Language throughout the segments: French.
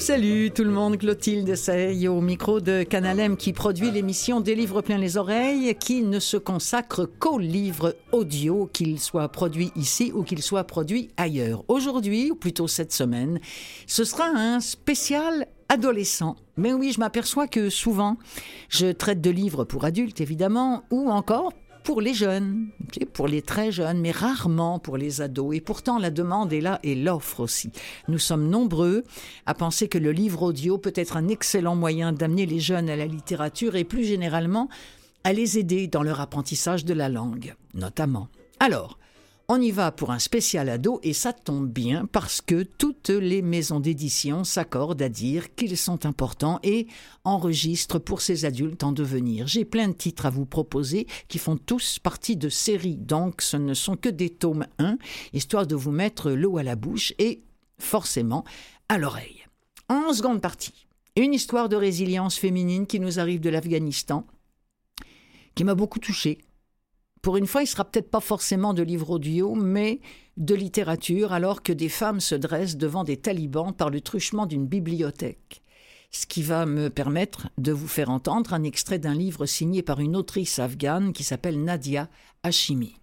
Salut, tout le monde, Clotilde Sey au micro de Canalem qui produit l'émission Des livres plein les oreilles qui ne se consacre qu'aux livres audio, qu'ils soient produits ici ou qu'ils soient produits ailleurs. Aujourd'hui, ou plutôt cette semaine, ce sera un spécial adolescent. Mais oui, je m'aperçois que souvent, je traite de livres pour adultes, évidemment, ou encore pour les jeunes, pour les très jeunes, mais rarement pour les ados. Et pourtant, la demande est là et l'offre aussi. Nous sommes nombreux à penser que le livre audio peut être un excellent moyen d'amener les jeunes à la littérature et plus généralement à les aider dans leur apprentissage de la langue, notamment. Alors, on y va pour un spécial ado et ça tombe bien parce que toutes les maisons d'édition s'accordent à dire qu'ils sont importants et enregistrent pour ces adultes en devenir. J'ai plein de titres à vous proposer qui font tous partie de séries, donc ce ne sont que des tomes 1, histoire de vous mettre l'eau à la bouche et forcément à l'oreille. En seconde partie, une histoire de résilience féminine qui nous arrive de l'Afghanistan, qui m'a beaucoup touchée pour une fois, il sera peut-être pas forcément de livres audio, mais de littérature, alors que des femmes se dressent devant des talibans par le truchement d'une bibliothèque. Ce qui va me permettre de vous faire entendre un extrait d'un livre signé par une autrice afghane qui s'appelle Nadia Hashimi.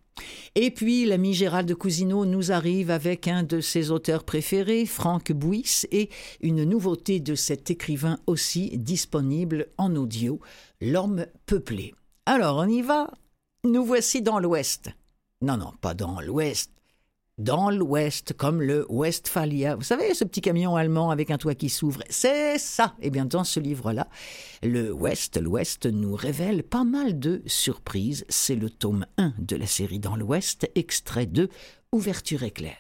Et puis, l'ami Gérald Cousineau nous arrive avec un de ses auteurs préférés, Franck Bouys, et une nouveauté de cet écrivain aussi disponible en audio, L'homme peuplé. Alors, on y va nous voici dans l'Ouest. Non, non, pas dans l'Ouest. Dans l'Ouest, comme le Westphalia. Vous savez, ce petit camion allemand avec un toit qui s'ouvre. C'est ça. Eh bien, dans ce livre-là, le Ouest, l'Ouest nous révèle pas mal de surprises. C'est le tome 1 de la série Dans l'Ouest, extrait de Ouverture éclair.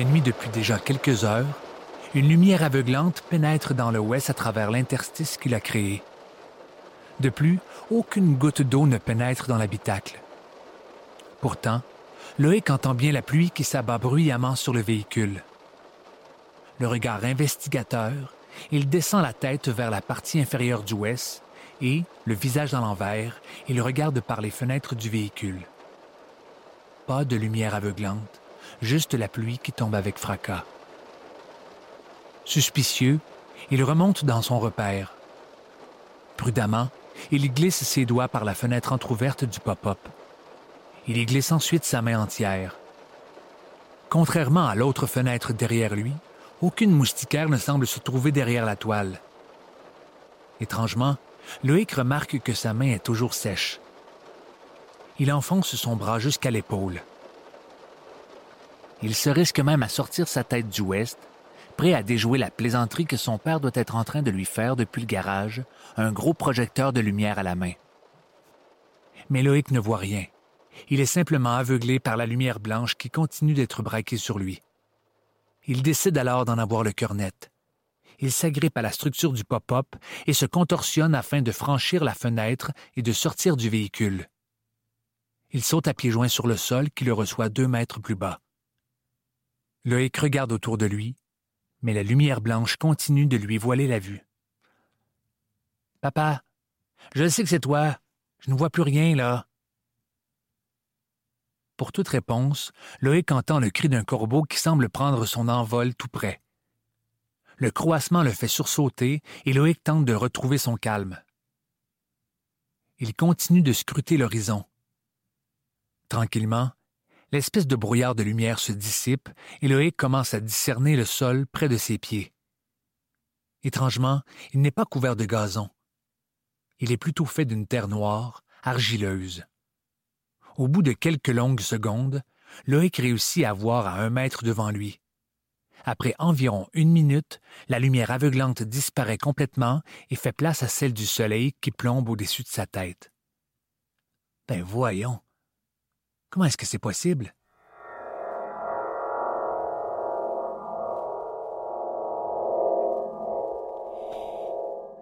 Et nuit depuis déjà quelques heures, une lumière aveuglante pénètre dans l'ouest à travers l'interstice qu'il a créé. De plus, aucune goutte d'eau ne pénètre dans l'habitacle. Pourtant, Loïc entend bien la pluie qui s'abat bruyamment sur le véhicule. Le regard investigateur, il descend la tête vers la partie inférieure du ouest et, le visage dans l'envers, il regarde par les fenêtres du véhicule. Pas de lumière aveuglante, juste la pluie qui tombe avec fracas. Suspicieux, il remonte dans son repère. Prudemment, il glisse ses doigts par la fenêtre entr'ouverte du pop-up. Il y glisse ensuite sa main entière. Contrairement à l'autre fenêtre derrière lui, aucune moustiquaire ne semble se trouver derrière la toile. Étrangement, Loïc remarque que sa main est toujours sèche. Il enfonce son bras jusqu'à l'épaule. Il se risque même à sortir sa tête du ouest prêt à déjouer la plaisanterie que son père doit être en train de lui faire depuis le garage, un gros projecteur de lumière à la main. Mais Loïc ne voit rien. Il est simplement aveuglé par la lumière blanche qui continue d'être braquée sur lui. Il décide alors d'en avoir le cœur net. Il s'agrippe à la structure du pop-up et se contorsionne afin de franchir la fenêtre et de sortir du véhicule. Il saute à pieds joints sur le sol qui le reçoit deux mètres plus bas. Loïc regarde autour de lui mais la lumière blanche continue de lui voiler la vue. Papa, je sais que c'est toi. Je ne vois plus rien, là. Pour toute réponse, Loïc entend le cri d'un corbeau qui semble prendre son envol tout près. Le croassement le fait sursauter et Loïc tente de retrouver son calme. Il continue de scruter l'horizon. Tranquillement, l'espèce de brouillard de lumière se dissipe et Loïc commence à discerner le sol près de ses pieds. Étrangement, il n'est pas couvert de gazon. Il est plutôt fait d'une terre noire, argileuse. Au bout de quelques longues secondes, Loïc réussit à voir à un mètre devant lui. Après environ une minute, la lumière aveuglante disparaît complètement et fait place à celle du soleil qui plombe au-dessus de sa tête. Ben voyons, Comment est-ce que c'est possible?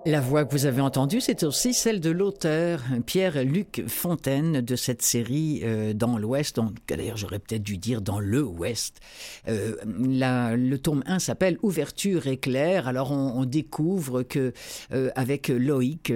La voix que vous avez entendue, c'est aussi celle de l'auteur Pierre-Luc Fontaine de cette série euh, Dans l'Ouest. D'ailleurs, j'aurais peut-être dû dire Dans le Ouest. Euh, le tome 1 s'appelle Ouverture éclair. Alors, on, découvre que euh, avec Loïc,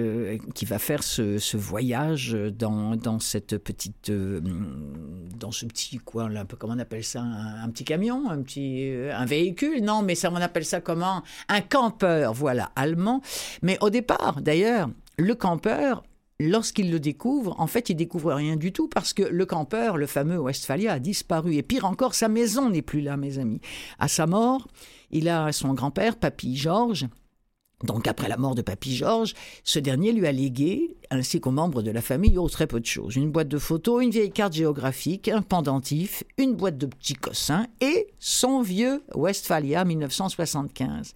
qui va faire ce, voyage dans, cette petite, dans ce petit quoi, là, comment on appelle ça, un, petit camion, un petit, un véhicule, non, mais ça, on appelle ça comment? Un campeur, voilà, allemand. Mais au départ, d'ailleurs, le campeur, lorsqu'il le découvre, en fait, il découvre rien du tout parce que le campeur, le fameux Westphalia, a disparu. Et pire encore, sa maison n'est plus là, mes amis. À sa mort, il a son grand-père, Papy Georges. Donc, après la mort de Papy Georges, ce dernier lui a légué, ainsi qu'aux membres de la famille, oh, très peu de choses. Une boîte de photos, une vieille carte géographique, un pendentif, une boîte de petits cossins et son vieux Westphalia 1975.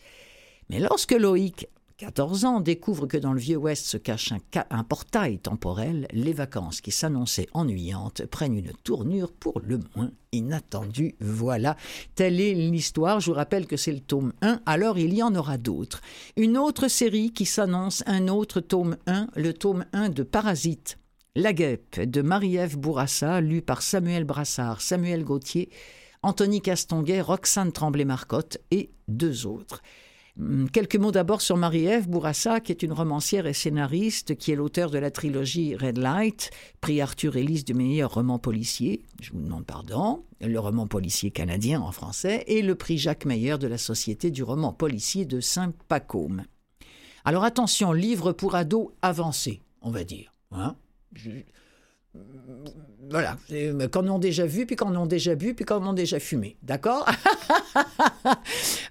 Mais lorsque Loïc 14 ans, découvre que dans le Vieux Ouest se cache un, portail temporel, les vacances qui s'annonçaient ennuyantes prennent une tournure pour le moins inattendue. Voilà, telle est l'histoire. Je vous rappelle que c'est le tome 1, alors il y en aura d'autres. Une autre série qui s'annonce, un autre tome 1, le tome 1 de Parasite. La guêpe de Marie-Ève Bourassa, lu par Samuel Brassard, Samuel Gauthier, Anthony Castonguet, Roxane Tremblay-Marcotte et deux autres. Hum, quelques mots d'abord sur Marie-Ève Bourassa, qui est une romancière et scénariste, qui est l'auteur de la trilogie Red Light, prix Arthur Ellis du meilleur roman policier, je vous demande pardon, le roman policier canadien en français, et le prix Jacques Meyer de la Société du roman policier de Saint-Pacôme. Alors attention, livre pour ados avancé, on va dire. Hein voilà, quand on a déjà vu, puis quand on a déjà bu, puis quand on a déjà fumé. D'accord?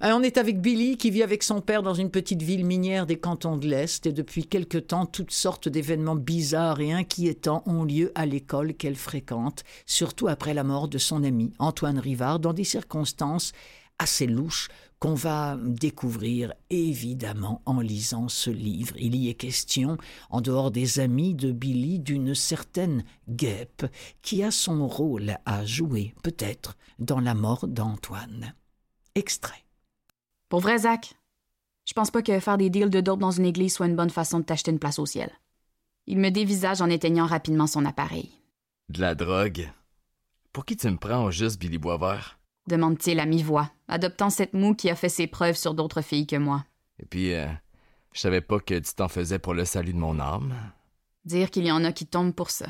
On est avec Billy qui vit avec son père dans une petite ville minière des cantons de l'Est et depuis quelque temps, toutes sortes d'événements bizarres et inquiétants ont lieu à l'école qu'elle fréquente, surtout après la mort de son ami Antoine Rivard dans des circonstances assez louches qu'on va découvrir évidemment en lisant ce livre. Il y est question, en dehors des amis de Billy, d'une certaine guêpe qui a son rôle à jouer, peut-être, dans la mort d'Antoine. Extrait. Pour vrai, Zach, je pense pas que faire des deals de dope dans une église soit une bonne façon de t'acheter une place au ciel. Il me dévisage en éteignant rapidement son appareil. De la drogue? Pour qui tu me prends au juste, Billy Boisvert? Demande-t-il à mi-voix, adoptant cette moue qui a fait ses preuves sur d'autres filles que moi. Et puis, euh, je savais pas que tu t'en faisais pour le salut de mon âme. Dire qu'il y en a qui tombent pour ça.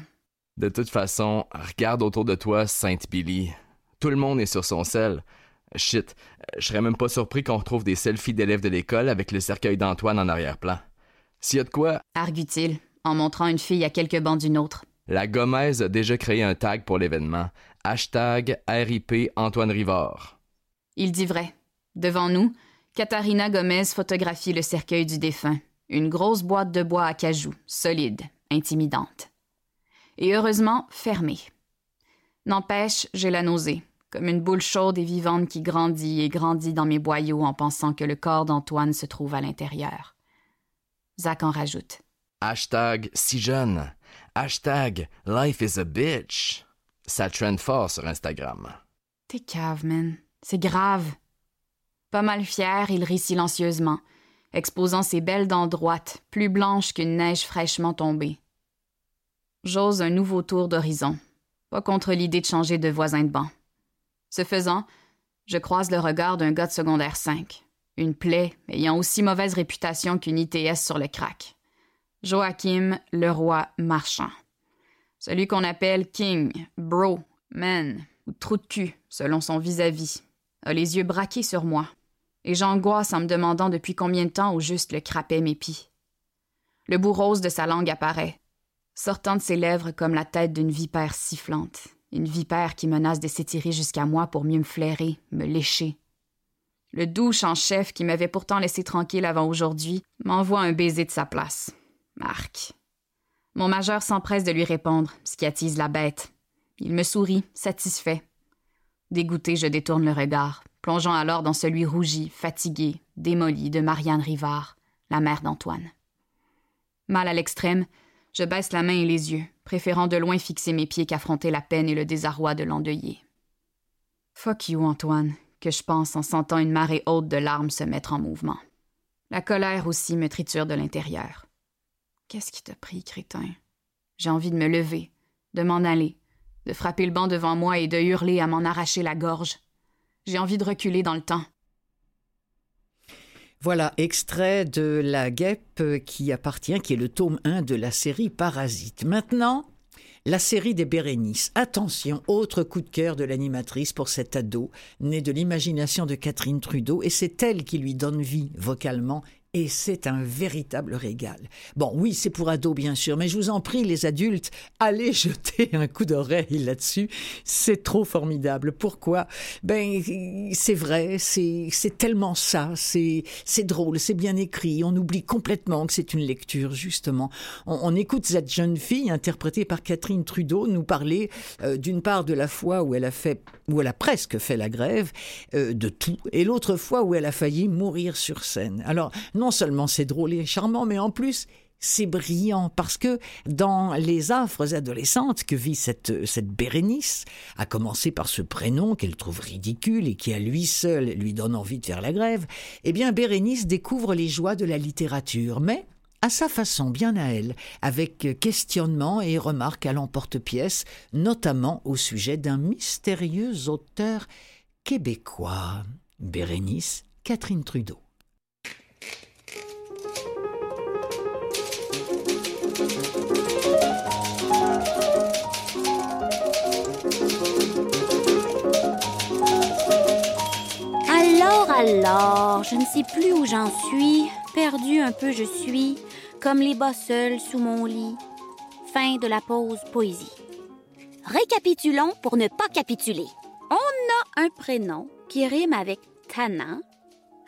De toute façon, regarde autour de toi, Sainte Billy. Tout le monde est sur son sel. Shit, je serais même pas surpris qu'on retrouve des selfies d'élèves de l'école avec le cercueil d'Antoine en arrière-plan. S'il y a de quoi. Argue-t-il, en montrant une fille à quelques bancs d'une autre. La Gomez a déjà créé un tag pour l'événement. Hashtag RIP Antoine Rivard. Il dit vrai. Devant nous, Katharina Gomez photographie le cercueil du défunt. Une grosse boîte de bois à cajou, solide, intimidante. Et heureusement, fermée. N'empêche, j'ai la nausée, comme une boule chaude et vivante qui grandit et grandit dans mes boyaux en pensant que le corps d'Antoine se trouve à l'intérieur. Zach en rajoute. Hashtag si jeune. Hashtag life is a bitch. Ça trend fort sur Instagram. T'es cave, man. C'est grave. Pas mal fier, il rit silencieusement, exposant ses belles dents droites, plus blanches qu'une neige fraîchement tombée. J'ose un nouveau tour d'horizon, pas contre l'idée de changer de voisin de banc. Ce faisant, je croise le regard d'un gars de secondaire 5, une plaie ayant aussi mauvaise réputation qu'une ITS sur le crack. Joachim Leroy Marchand. Celui qu'on appelle King, Bro, Man ou Trou de cul, selon son vis-à-vis, a les yeux braqués sur moi, et j'angoisse en me demandant depuis combien de temps au juste le crapet m'épie. Le bout rose de sa langue apparaît, sortant de ses lèvres comme la tête d'une vipère sifflante, une vipère qui menace de s'étirer jusqu'à moi pour mieux me flairer, me lécher. Le douche en chef qui m'avait pourtant laissé tranquille avant aujourd'hui m'envoie un baiser de sa place. Marc. Mon majeur s'empresse de lui répondre, ce qui attise la bête. Il me sourit, satisfait. Dégoûté, je détourne le regard, plongeant alors dans celui rougi, fatigué, démoli de Marianne Rivard, la mère d'Antoine. Mal à l'extrême, je baisse la main et les yeux, préférant de loin fixer mes pieds qu'affronter la peine et le désarroi de l'endeuillé. Fuck you, Antoine, que je pense en sentant une marée haute de larmes se mettre en mouvement. La colère aussi me triture de l'intérieur. Qu'est-ce qui t'a pris, crétin? J'ai envie de me lever, de m'en aller, de frapper le banc devant moi et de hurler à m'en arracher la gorge. J'ai envie de reculer dans le temps. Voilà, extrait de La Guêpe qui appartient, qui est le tome 1 de la série Parasite. Maintenant, la série des Bérénices. Attention, autre coup de cœur de l'animatrice pour cet ado, né de l'imagination de Catherine Trudeau, et c'est elle qui lui donne vie vocalement et c'est un véritable régal. Bon, oui, c'est pour ados, bien sûr, mais je vous en prie, les adultes, allez jeter un coup d'oreille là-dessus. C'est trop formidable. Pourquoi? Ben, c'est vrai, c'est, tellement ça, c'est, c'est drôle, c'est bien écrit. On oublie complètement que c'est une lecture, justement. On, écoute cette jeune fille, interprétée par Catherine Trudeau, nous parler euh, d'une part de la fois où elle a fait, où elle a presque fait la grève, euh, de tout, et l'autre fois où elle a failli mourir sur scène. Alors, non seulement c'est drôle et charmant, mais en plus, c'est brillant. Parce que dans les affres adolescentes que vit cette, cette Bérénice, à commencer par ce prénom qu'elle trouve ridicule et qui à lui seul lui donne envie de faire la grève, eh bien Bérénice découvre les joies de la littérature, mais à sa façon, bien à elle, avec questionnement et remarques à l'emporte-pièce, notamment au sujet d'un mystérieux auteur québécois. Bérénice Catherine Trudeau. Alors, je ne sais plus où j'en suis. Perdu un peu je suis, comme les bas seuls sous mon lit. Fin de la pause poésie. Récapitulons pour ne pas capituler. On a un prénom qui rime avec Tana,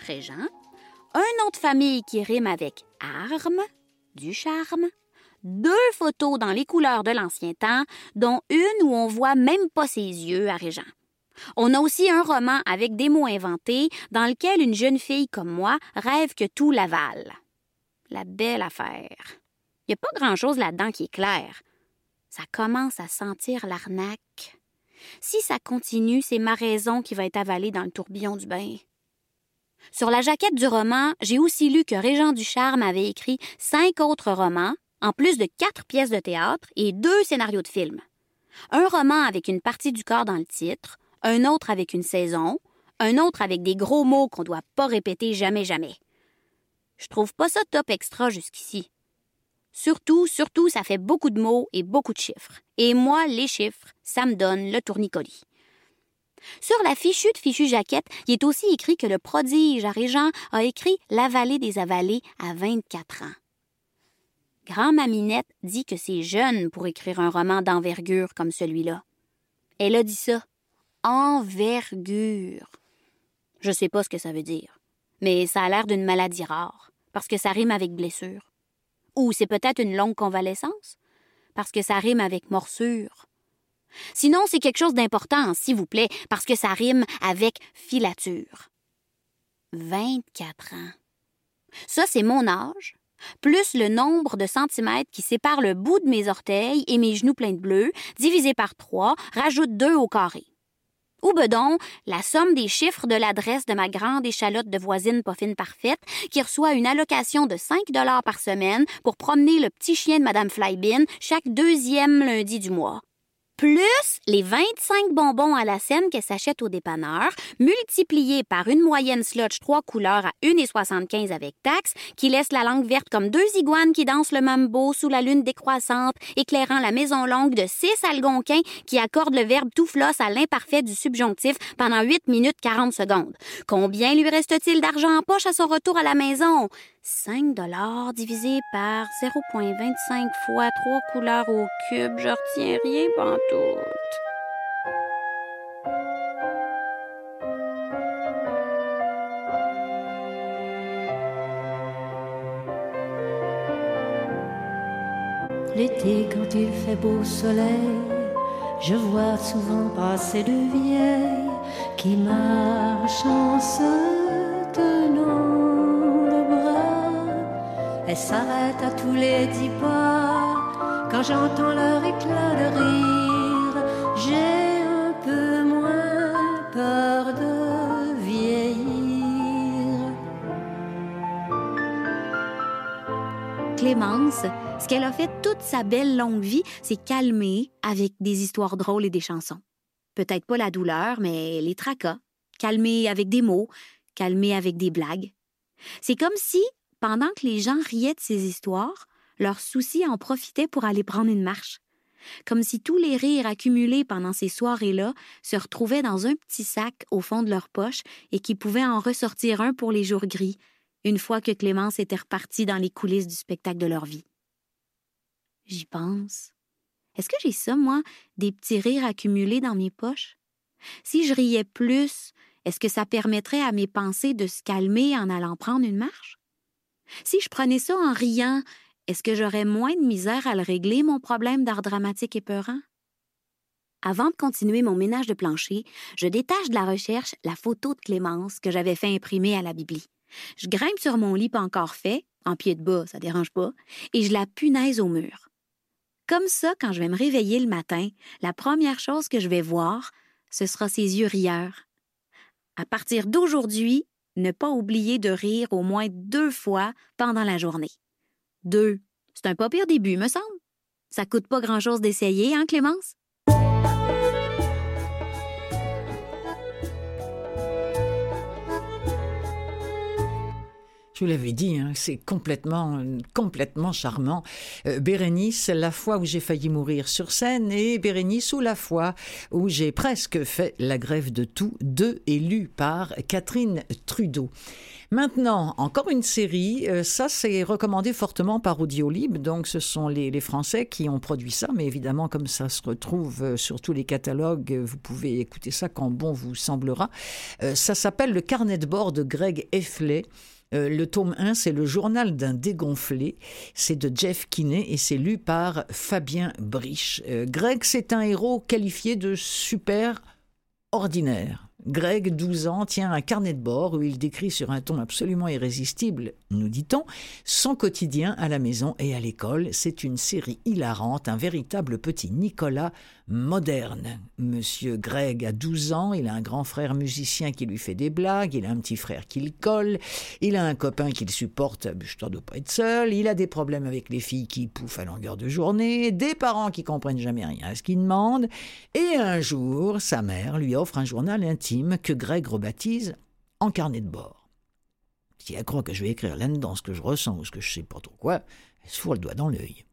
Régent, un nom de famille qui rime avec arme, du charme, deux photos dans les couleurs de l'ancien temps, dont une où on voit même pas ses yeux à Régent. On a aussi un roman avec des mots inventés dans lequel une jeune fille comme moi rêve que tout l'avale. La belle affaire. Il n'y a pas grand-chose là-dedans qui est clair. Ça commence à sentir l'arnaque. Si ça continue, c'est ma raison qui va être avalée dans le tourbillon du bain. Sur la jaquette du roman, j'ai aussi lu que Régent Ducharme avait écrit cinq autres romans, en plus de quatre pièces de théâtre et deux scénarios de film. Un roman avec une partie du corps dans le titre, un autre avec une saison, un autre avec des gros mots qu'on doit pas répéter jamais jamais. Je trouve pas ça top extra jusqu'ici. Surtout, surtout, ça fait beaucoup de mots et beaucoup de chiffres. Et moi, les chiffres, ça me donne le tournicolis. Sur la fichue de fichue jaquette, il est aussi écrit que le prodige à Régent a écrit La vallée des avalées à 24 ans. Grand-maminette dit que c'est jeune pour écrire un roman d'envergure comme celui-là. Elle a dit ça envergure. Je sais pas ce que ça veut dire, mais ça a l'air d'une maladie rare, parce que ça rime avec blessure. Ou c'est peut-être une longue convalescence, parce que ça rime avec morsure. Sinon, c'est quelque chose d'important, s'il vous plaît, parce que ça rime avec filature. 24 ans. Ça, c'est mon âge, plus le nombre de centimètres qui sépare le bout de mes orteils et mes genoux pleins de bleu, divisé par 3, rajoute 2 au carré. Ou bedon, la somme des chiffres de l'adresse de ma grande échalote de voisine poffine parfaite, qui reçoit une allocation de 5 dollars par semaine pour promener le petit chien de Madame Flybin chaque deuxième lundi du mois plus les 25 bonbons à la scène qu'elle s'achète au dépanneur, multipliés par une moyenne slotch trois couleurs à 1,75 avec taxe, qui laisse la langue verte comme deux iguanes qui dansent le mambo sous la lune décroissante, éclairant la maison longue de six algonquins qui accordent le verbe tout flosse à l'imparfait du subjonctif pendant 8 minutes 40 secondes. Combien lui reste-t-il d'argent en poche à son retour à la maison? 5 dollars divisé par 0.25 fois 3 couleurs au cube, je retiens rien L'été, quand il fait beau soleil, je vois souvent passer de vieilles qui marchent en se tenant elles s'arrêtent à tous les dix pas. Quand j'entends leur éclat de rire, j'ai un peu moins peur de vieillir. Clémence, ce qu'elle a fait toute sa belle longue vie, c'est calmer avec des histoires drôles et des chansons. Peut-être pas la douleur, mais les tracas. Calmer avec des mots, calmer avec des blagues. C'est comme si, pendant que les gens riaient de ces histoires, leurs soucis en profitaient pour aller prendre une marche. Comme si tous les rires accumulés pendant ces soirées-là se retrouvaient dans un petit sac au fond de leur poche et qui pouvaient en ressortir un pour les jours gris, une fois que Clémence était repartie dans les coulisses du spectacle de leur vie. J'y pense. Est-ce que j'ai ça, moi, des petits rires accumulés dans mes poches? Si je riais plus, est-ce que ça permettrait à mes pensées de se calmer en allant prendre une marche? Si je prenais ça en riant, est-ce que j'aurais moins de misère à le régler, mon problème d'art dramatique épeurant? Avant de continuer mon ménage de plancher, je détache de la recherche la photo de Clémence que j'avais fait imprimer à la Bibli. Je grimpe sur mon lit pas encore fait, en pied de bas, ça dérange pas, et je la punaise au mur. Comme ça, quand je vais me réveiller le matin, la première chose que je vais voir, ce sera ses yeux rieurs. À partir d'aujourd'hui, ne pas oublier de rire au moins deux fois pendant la journée. Deux, c'est un pas pire début, me semble. Ça coûte pas grand-chose d'essayer, hein, Clémence? Vous l'avais dit, hein, c'est complètement, complètement charmant. Euh, Bérénice, la fois où j'ai failli mourir sur scène, et Bérénice, ou la fois où j'ai presque fait la grève de tout, deux élus par Catherine Trudeau. Maintenant, encore une série, euh, ça c'est recommandé fortement par Audiolib, donc ce sont les, Français qui ont produit ça, mais évidemment comme ça se retrouve euh, sur tous les catalogues, vous pouvez écouter ça quand bon vous semblera. ça s'appelle Le carnet de bord de Greg Effley. Euh, le tome 1, c'est le journal d'un dégonflé. C'est de Jeff Kinney et c'est lu par Fabien Brich. Euh, Greg, c'est un héros qualifié de super ordinaire. Greg, 12 ans, tient un carnet de bord où il décrit sur un ton absolument irrésistible, nous dit-on, son quotidien à la maison et à l'école. C'est une série hilarante, un véritable petit Nicolas moderne. Monsieur Greg a 12 ans, il a un grand frère musicien qui lui fait des blagues, il a un petit frère qui le colle, il a un copain qu'il supporte, je ne dois pas être seul, il a des problèmes avec les filles qui pouffent à longueur de journée, des parents qui comprennent jamais rien à ce qu'il demande, et un jour, sa mère lui offre un journal intime que Greg rebaptise en carnet de bord. Si elle croit que je vais écrire là-dedans ce que je ressens ou ce que je sais pas trop quoi, elle se fout le doigt dans l'œil.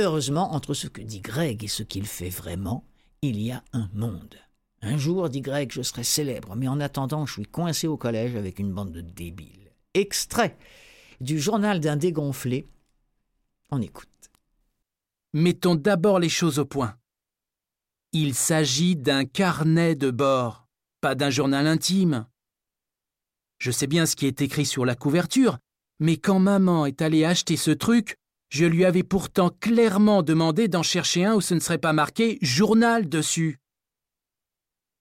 Heureusement, entre ce que dit Greg et ce qu'il fait vraiment, il y a un monde. Un jour, dit Greg, je serai célèbre, mais en attendant, je suis coincé au collège avec une bande de débiles. Extrait du journal d'un dégonflé. On écoute. Mettons d'abord les choses au point. Il s'agit d'un carnet de bord, pas d'un journal intime. Je sais bien ce qui est écrit sur la couverture, mais quand maman est allée acheter ce truc, je lui avais pourtant clairement demandé d'en chercher un où ce ne serait pas marqué journal dessus.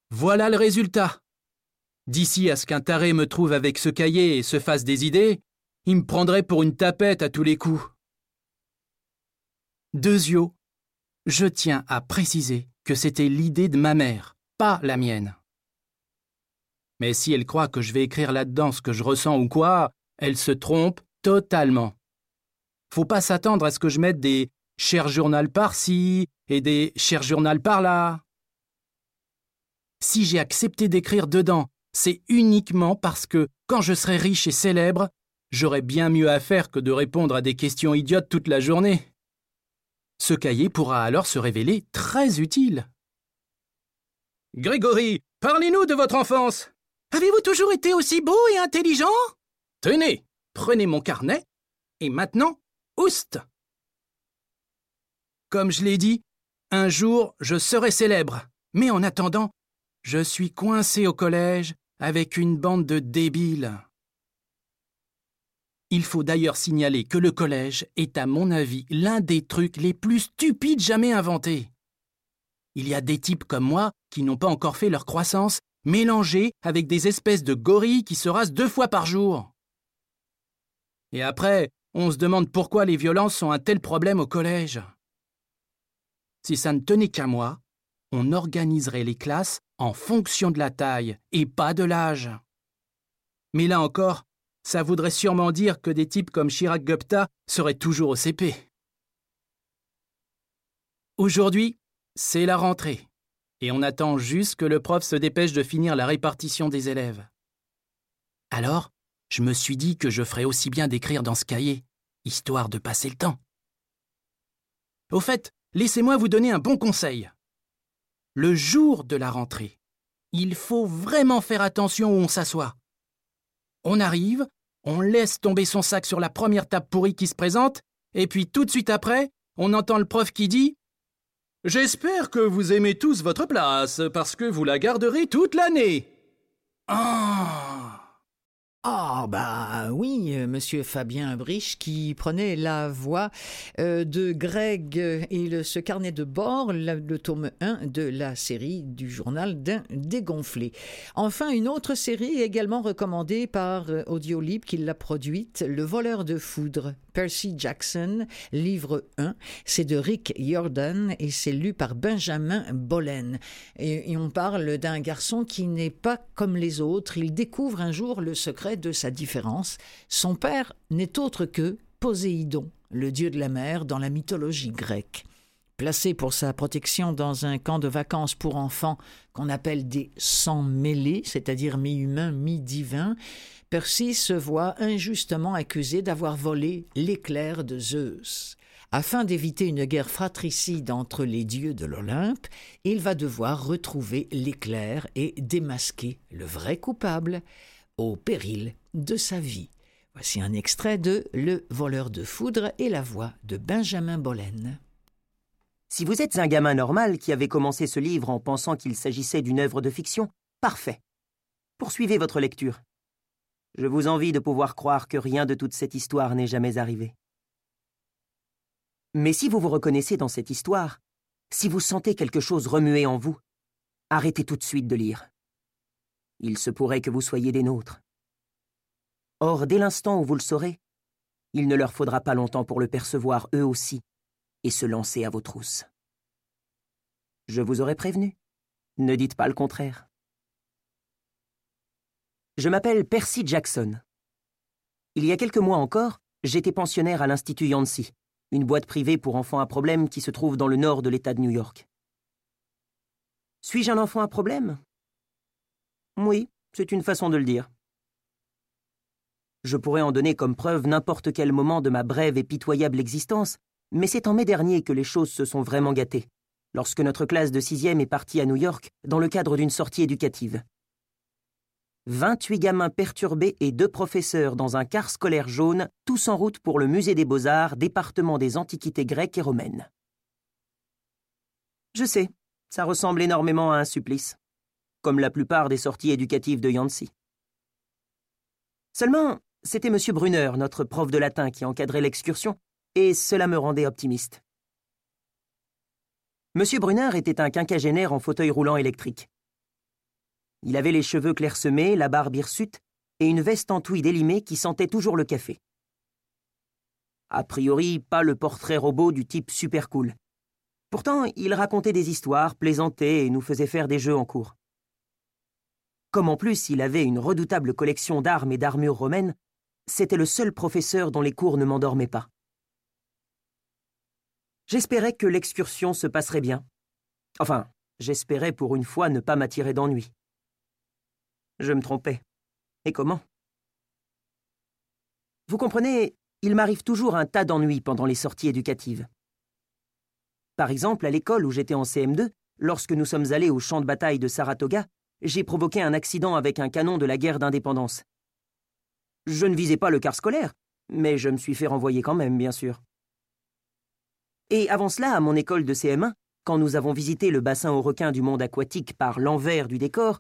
Voilà le résultat. D'ici à ce qu'un taré me trouve avec ce cahier et se fasse des idées, il me prendrait pour une tapette à tous les coups. Deuxio, je tiens à préciser que c'était l'idée de ma mère, pas la mienne. Mais si elle croit que je vais écrire là-dedans ce que je ressens ou quoi, elle se trompe totalement. Faut pas s'attendre à ce que je mette des cher journal par-ci et des cher journal par-là. Si j'ai accepté d'écrire dedans, c'est uniquement parce que, quand je serai riche et célèbre, j'aurai bien mieux à faire que de répondre à des questions idiotes toute la journée. Ce cahier pourra alors se révéler très utile. Grégory, parlez-nous de votre enfance. Avez-vous toujours été aussi beau et intelligent? Tenez, prenez mon carnet, et maintenant, Oust Comme je l'ai dit, un jour je serai célèbre, mais en attendant, je suis coincé au collège avec une bande de débiles. Il faut d'ailleurs signaler que le collège est à mon avis l'un des trucs les plus stupides jamais inventés. Il y a des types comme moi qui n'ont pas encore fait leur croissance, mélangés avec des espèces de gorilles qui se rasent deux fois par jour. Et après, on se demande pourquoi les violences sont un tel problème au collège. Si ça ne tenait qu'à moi, on organiserait les classes en fonction de la taille et pas de l'âge. Mais là encore, ça voudrait sûrement dire que des types comme Chirac Gupta seraient toujours au CP. Aujourd'hui, c'est la rentrée, et on attend juste que le prof se dépêche de finir la répartition des élèves. Alors, je me suis dit que je ferais aussi bien d'écrire dans ce cahier, histoire de passer le temps. Au fait, laissez-moi vous donner un bon conseil. Le jour de la rentrée, il faut vraiment faire attention où on s'assoit. On arrive, on laisse tomber son sac sur la première table pourrie qui se présente, et puis tout de suite après, on entend le prof qui dit J'espère que vous aimez tous votre place, parce que vous la garderez toute l'année. Ah ah, bah oui, euh, monsieur Fabien Brich qui prenait la voix euh, de Greg et le, ce carnet de bord, le, tome 1 de la série du journal d'un dégonflé. Enfin, une autre série également recommandée par euh, Audiolib qui l'a produite, Le voleur de foudre, Percy Jackson, livre 1. C'est de Rick Jordan et c'est lu par Benjamin Bollen. Et, et on parle d'un garçon qui n'est pas comme les autres. Il découvre un jour le secret de sa différence. Son père n'est autre que Poséidon, le dieu de la mer dans la mythologie grecque. Placé pour sa protection dans un camp de vacances pour enfants qu'on appelle des sans mêlés, c'est-à-dire mi-humains, mi-divins, Percy se voit injustement accusé d'avoir volé l'éclair de Zeus. Afin d'éviter une guerre fratricide entre les dieux de l'Olympe, il va devoir retrouver l'éclair et démasquer le vrai coupable au péril de sa vie. Voici un extrait de Le voleur de foudre et la voix de Benjamin Bollen. Si vous êtes un gamin normal qui avait commencé ce livre en pensant qu'il s'agissait d'une œuvre de fiction, parfait. Poursuivez votre lecture. Je vous envie de pouvoir croire que rien de toute cette histoire n'est jamais arrivé. Mais si vous vous reconnaissez dans cette histoire, si vous sentez quelque chose remuer en vous, arrêtez tout de suite de lire. Il se pourrait que vous soyez des nôtres. Or, dès l'instant où vous le saurez, il ne leur faudra pas longtemps pour le percevoir eux aussi et se lancer à vos trousses. Je vous aurais prévenu. Ne dites pas le contraire. Je m'appelle Percy Jackson. Il y a quelques mois encore, j'étais pensionnaire à l'Institut Yancy, une boîte privée pour enfants à problème qui se trouve dans le nord de l'État de New York. Suis-je un enfant à problème? Oui, c'est une façon de le dire. Je pourrais en donner comme preuve n'importe quel moment de ma brève et pitoyable existence, mais c'est en mai dernier que les choses se sont vraiment gâtées, lorsque notre classe de sixième est partie à New York dans le cadre d'une sortie éducative. 28 gamins perturbés et deux professeurs dans un car scolaire jaune, tous en route pour le musée des beaux-arts, département des antiquités grecques et romaines. Je sais, ça ressemble énormément à un supplice, comme la plupart des sorties éducatives de Yancy. Seulement, c'était M. Brunner, notre prof de latin, qui encadrait l'excursion, et cela me rendait optimiste. M. Brunner était un quinquagénaire en fauteuil roulant électrique. Il avait les cheveux clairsemés, la barbe hirsute et une veste en tweed élimée qui sentait toujours le café. A priori, pas le portrait robot du type super cool. Pourtant, il racontait des histoires, plaisantait et nous faisait faire des jeux en cours. Comme en plus il avait une redoutable collection d'armes et d'armures romaines, c'était le seul professeur dont les cours ne m'endormaient pas. J'espérais que l'excursion se passerait bien. Enfin, j'espérais pour une fois ne pas m'attirer d'ennui. Je me trompais. Et comment? Vous comprenez, il m'arrive toujours un tas d'ennuis pendant les sorties éducatives. Par exemple, à l'école où j'étais en CM2, lorsque nous sommes allés au champ de bataille de Saratoga, j'ai provoqué un accident avec un canon de la guerre d'indépendance. Je ne visais pas le car scolaire, mais je me suis fait renvoyer quand même, bien sûr. Et avant cela, à mon école de CM1, quand nous avons visité le bassin aux requins du monde aquatique par l'envers du décor,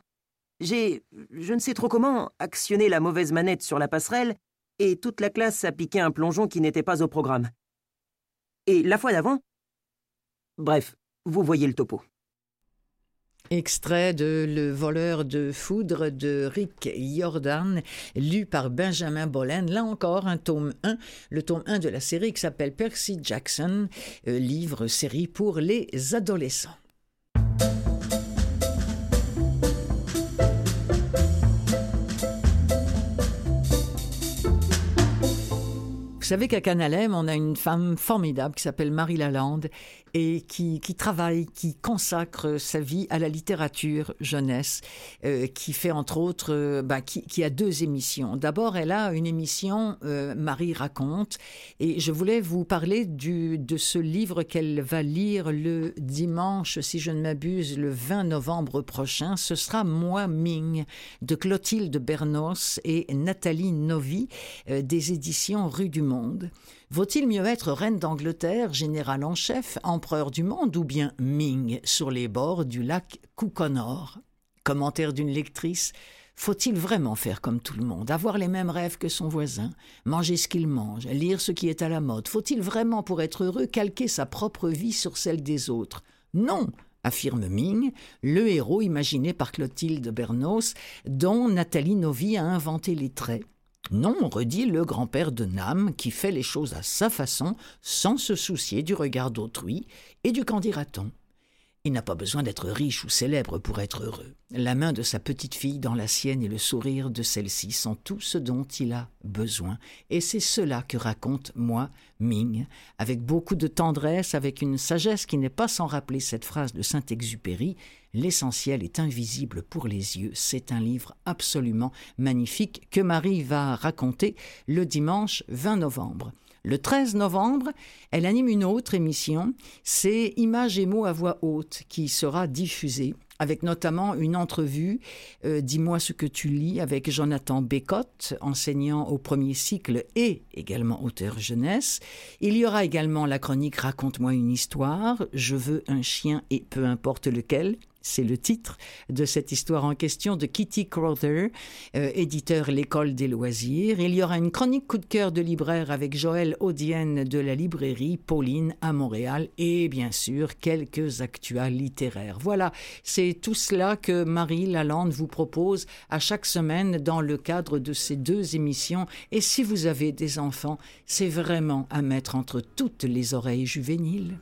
j'ai, je ne sais trop comment, actionné la mauvaise manette sur la passerelle et toute la classe a piqué un plongeon qui n'était pas au programme. Et la fois d'avant Bref, vous voyez le topo. Extrait de Le voleur de foudre de Rick Jordan, lu par Benjamin Bollen. Là encore, un tome 1, le tome 1 de la série qui s'appelle Percy Jackson, euh, livre série pour les adolescents. savez qu'à Canalem, on a une femme formidable qui s'appelle Marie Lalande et qui, travaille, qui consacre sa vie à la littérature jeunesse, euh, qui fait entre autres, euh, bah, qui, qui, a deux émissions. D'abord, elle a une émission euh, Marie raconte, et je voulais vous parler du, de ce livre qu'elle va lire le dimanche, si je ne m'abuse, le 20 novembre prochain. Ce sera Moi Ming de Clotilde Bernos et Nathalie Novi des éditions Rue du Monde. Vaut-il mieux être reine d'Angleterre, général en chef, empereur du monde, ou bien Ming sur les bords du lac Kukonor Commentaire d'une lectrice. Faut-il vraiment faire comme tout le monde, avoir les mêmes rêves que son voisin, manger ce qu'il mange, lire ce qui est à la mode? Faut-il vraiment, pour être heureux, calquer sa propre vie sur celle des autres? Non, affirme Ming, le héros imaginé par Clotilde Bernos, dont Nathalie Novi a inventé les traits. Non, redit le grand-père de Nam, qui fait les choses à sa façon, sans se soucier du regard d'autrui et du qu'en dira-t-on. Il n'a pas besoin d'être riche ou célèbre pour être heureux. La main de sa petite fille dans la sienne et le sourire de celle-ci sont tout ce dont il a besoin. Et c'est cela que raconte moi, Ming, avec beaucoup de tendresse, avec une sagesse qui n'est pas sans rappeler cette phrase de Saint-Exupéry L'essentiel est invisible pour les yeux. C'est un livre absolument magnifique que Marie va raconter le dimanche 20 novembre. Le 13 novembre, elle anime une autre émission, c'est Images et mots à voix haute qui sera diffusée avec notamment une entrevue euh, Dis-moi ce que tu lis avec Jonathan Bécotte, enseignant au premier cycle et également auteur jeunesse. Il y aura également la chronique Raconte-moi une histoire, Je veux un chien et peu importe lequel, c'est le titre de cette histoire en question de Kitty Crowther, euh, éditeur L'École des loisirs. Il y aura une chronique coup de cœur de libraire avec Joël Audienne de la librairie Pauline à Montréal et bien sûr quelques actuels littéraires. Voilà, c'est tout cela que Marie Lalande vous propose à chaque semaine dans le cadre de ces deux émissions. Et si vous avez des enfants, c'est vraiment à mettre entre toutes les oreilles juvéniles.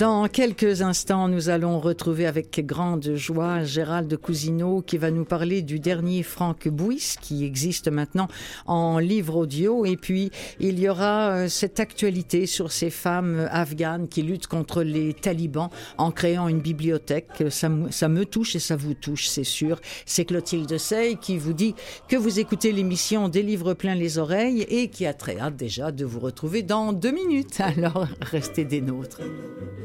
Dans quelques instants, nous allons retrouver avec grande joie Gérald Cousineau qui va nous parler du dernier Franck Bouis qui existe maintenant en livre audio. Et puis, il y aura euh, cette actualité sur ces femmes afghanes qui luttent contre les talibans en créant une bibliothèque. Ça, ça me touche et ça vous touche, c'est sûr. C'est Clotilde Sey qui vous dit que vous écoutez l'émission Des livres pleins les oreilles et qui a très hâte déjà de vous retrouver dans deux minutes. Alors, restez des nôtres.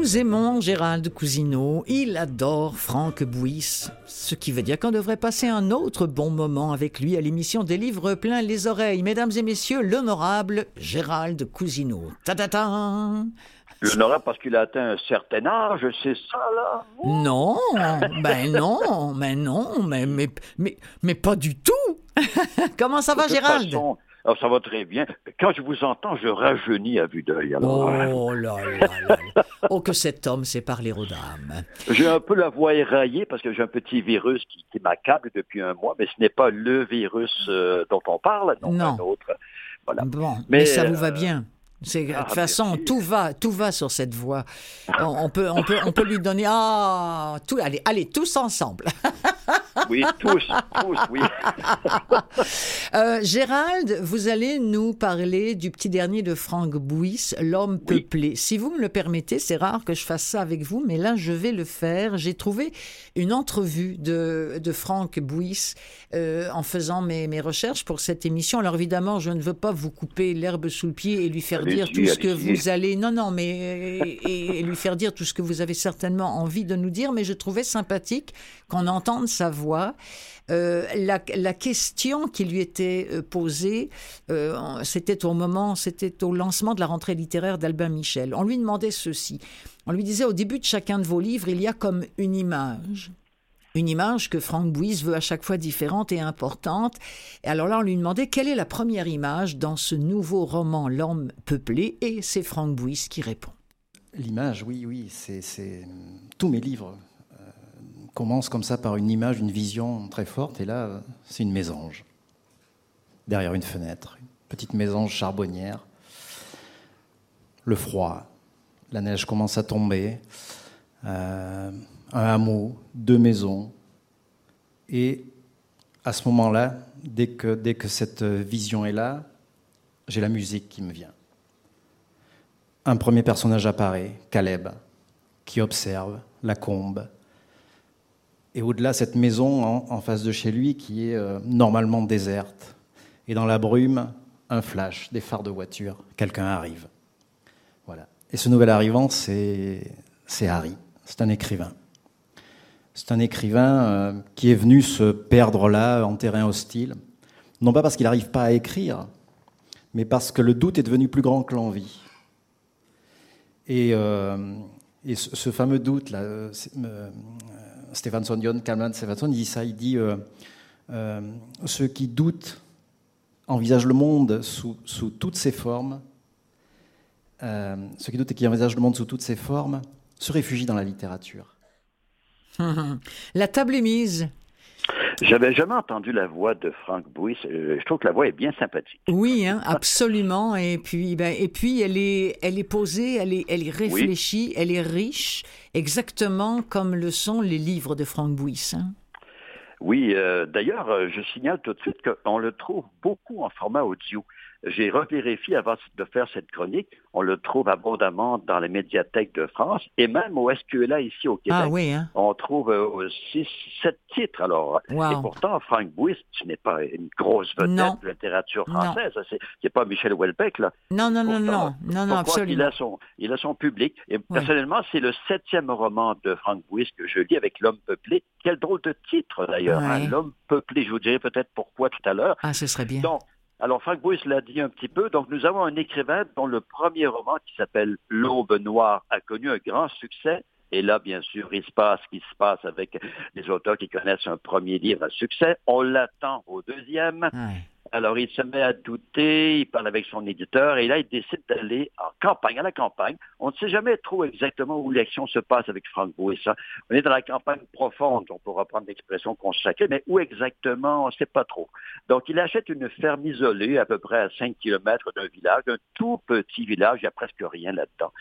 Nous aimons Gérald Cousineau, il adore Franck Bouis, ce qui veut dire qu'on devrait passer un autre bon moment avec lui à l'émission des livres pleins les oreilles. Mesdames et messieurs, l'honorable Gérald Cousineau. Ta ta ta L'honorable parce qu'il a atteint un certain âge, c'est ça, là? Non, ben non, mais non, mais, mais, mais, mais pas du tout. Comment ça va, Gérald? Alors, ça va très bien. Quand je vous entends, je rajeunis à vue d'œil. Oh là là là Oh, que cet homme sait parler aux dames. J'ai un peu la voix éraillée parce que j'ai un petit virus qui, qui m'accable depuis un mois, mais ce n'est pas le virus euh, dont on parle, non, non. un autre. Voilà. Bon, mais, mais ça euh, vous va bien c'est, de toute ah, façon, tout va, tout va sur cette voie. On, peut, on, peut, on peut lui donner. Ah, tout, allez, allez, tous ensemble. oui, tous, tous, oui. euh, Gérald, vous allez nous parler du petit dernier de Franck Bouis, L'homme peuplé. Si vous me le permettez, c'est rare que je fasse ça avec vous, mais là, je vais le faire. J'ai trouvé une entrevue de, de Franck Bouis euh, en faisant mes, mes recherches pour cette émission. Alors évidemment, je ne veux pas vous couper l'herbe sous le pied et lui faire dire tout ce que vous allez. Non, non, mais et, lui faire dire tout ce que vous avez certainement envie de nous dire. Mais je trouvais sympathique qu'on entende sa voix. Euh, la, question qui lui était euh, posée, euh, c'était au moment, c'était au lancement de la rentrée littéraire d'Albin Michel. On lui demandait ceci. On lui disait au début de chacun de vos livres, il y a comme une image. une image que Frank Bouis veut à chaque fois différente et importante. Et alors là, on lui demandait quelle est la première image dans ce nouveau roman L'homme peuplé, et c'est Frank Bouis qui répond. L'image, oui, oui, c'est tous mes livres commencent comme ça par une image, une vision très forte, et là, c'est une mésange derrière une fenêtre, une petite mésange charbonnière, le froid, la neige commence à tomber, euh, un hameau, deux maisons. Et à ce moment-là, dès que, dès que cette vision est là, j'ai la musique qui me vient. Un premier personnage apparaît, Caleb, qui observe la combe. Et au-delà, cette maison en, face de chez lui qui est euh, normalement déserte. Et dans la brume, un flash, des phares de voiture, quelqu'un arrive. Voilà. Et ce nouvel arrivant, c'est Harry, c'est un écrivain. C'est un écrivain euh, qui est venu se perdre là, en terrain hostile, non pas parce qu'il n'arrive pas à écrire, mais parce que le doute est devenu plus grand que l'envie. Et, euh, ce, fameux doute, là, euh, Stephenson, John Kalman Stephenson, il dit ça, il dit ceux qui doutent envisagent le monde sous, sous toutes ses formes, ceux qui doutent et qui envisagent le monde sous toutes ses formes se réfugient dans la littérature. La table est mise. J'avais jamais entendu la voix de Frank Bouis. Euh, je trouve que la voix est bien sympathique. Oui, hein, absolument. Et puis, ben, et puis, elle est, elle est posée, elle est, elle est réfléchie, elle est riche, exactement comme le sont les livres de Frank Bouis. Hein. Oui, euh, d'ailleurs, euh, je signale tout de suite qu'on le trouve beaucoup en format audio. J'ai revérifié avant de faire cette chronique. On le trouve abondamment dans les médiathèques de France et même au SQLA ici au Québec. Ah oui, hein? On trouve aussi euh, sept titres. Alors, et pourtant, Frank Bouis, ce n'est pas une grosse vedette de la littérature française. C'est pas Michel Houellebecq, là. Non, non, non, non, non, non, absolument. Il a son, il a son public? Et personnellement, c'est le septième roman de Frank Bouis que je lis avec L'homme peuplé. Quel drôle de titre, d'ailleurs. Hein? L'homme peuplé. Je vous dirai peut-être pourquoi tout à l'heure. Ah, ce serait bien. Alors, Frank Bouis l'a dit un petit peu. Donc, nous avons un écrivain dont le premier roman, qui s'appelle L'Aube Noire, a connu un grand succès. Et là, bien sûr, il se passe ce qui se passe avec les auteurs qui connaissent un premier livre à succès. On l'attend au deuxième. Alors, il se met à douter, il parle avec son éditeur, et là, il décide d'aller en campagne, à la campagne. On ne sait jamais trop exactement où l'action se passe avec Franck Bouis. On est dans la campagne profonde, on pourra prendre l'expression consacrée, mais où exactement, on ne sait pas trop. Donc, il achète une ferme isolée, à peu près à 5 km d'un village, un tout petit village, il n'y a presque rien là-dedans.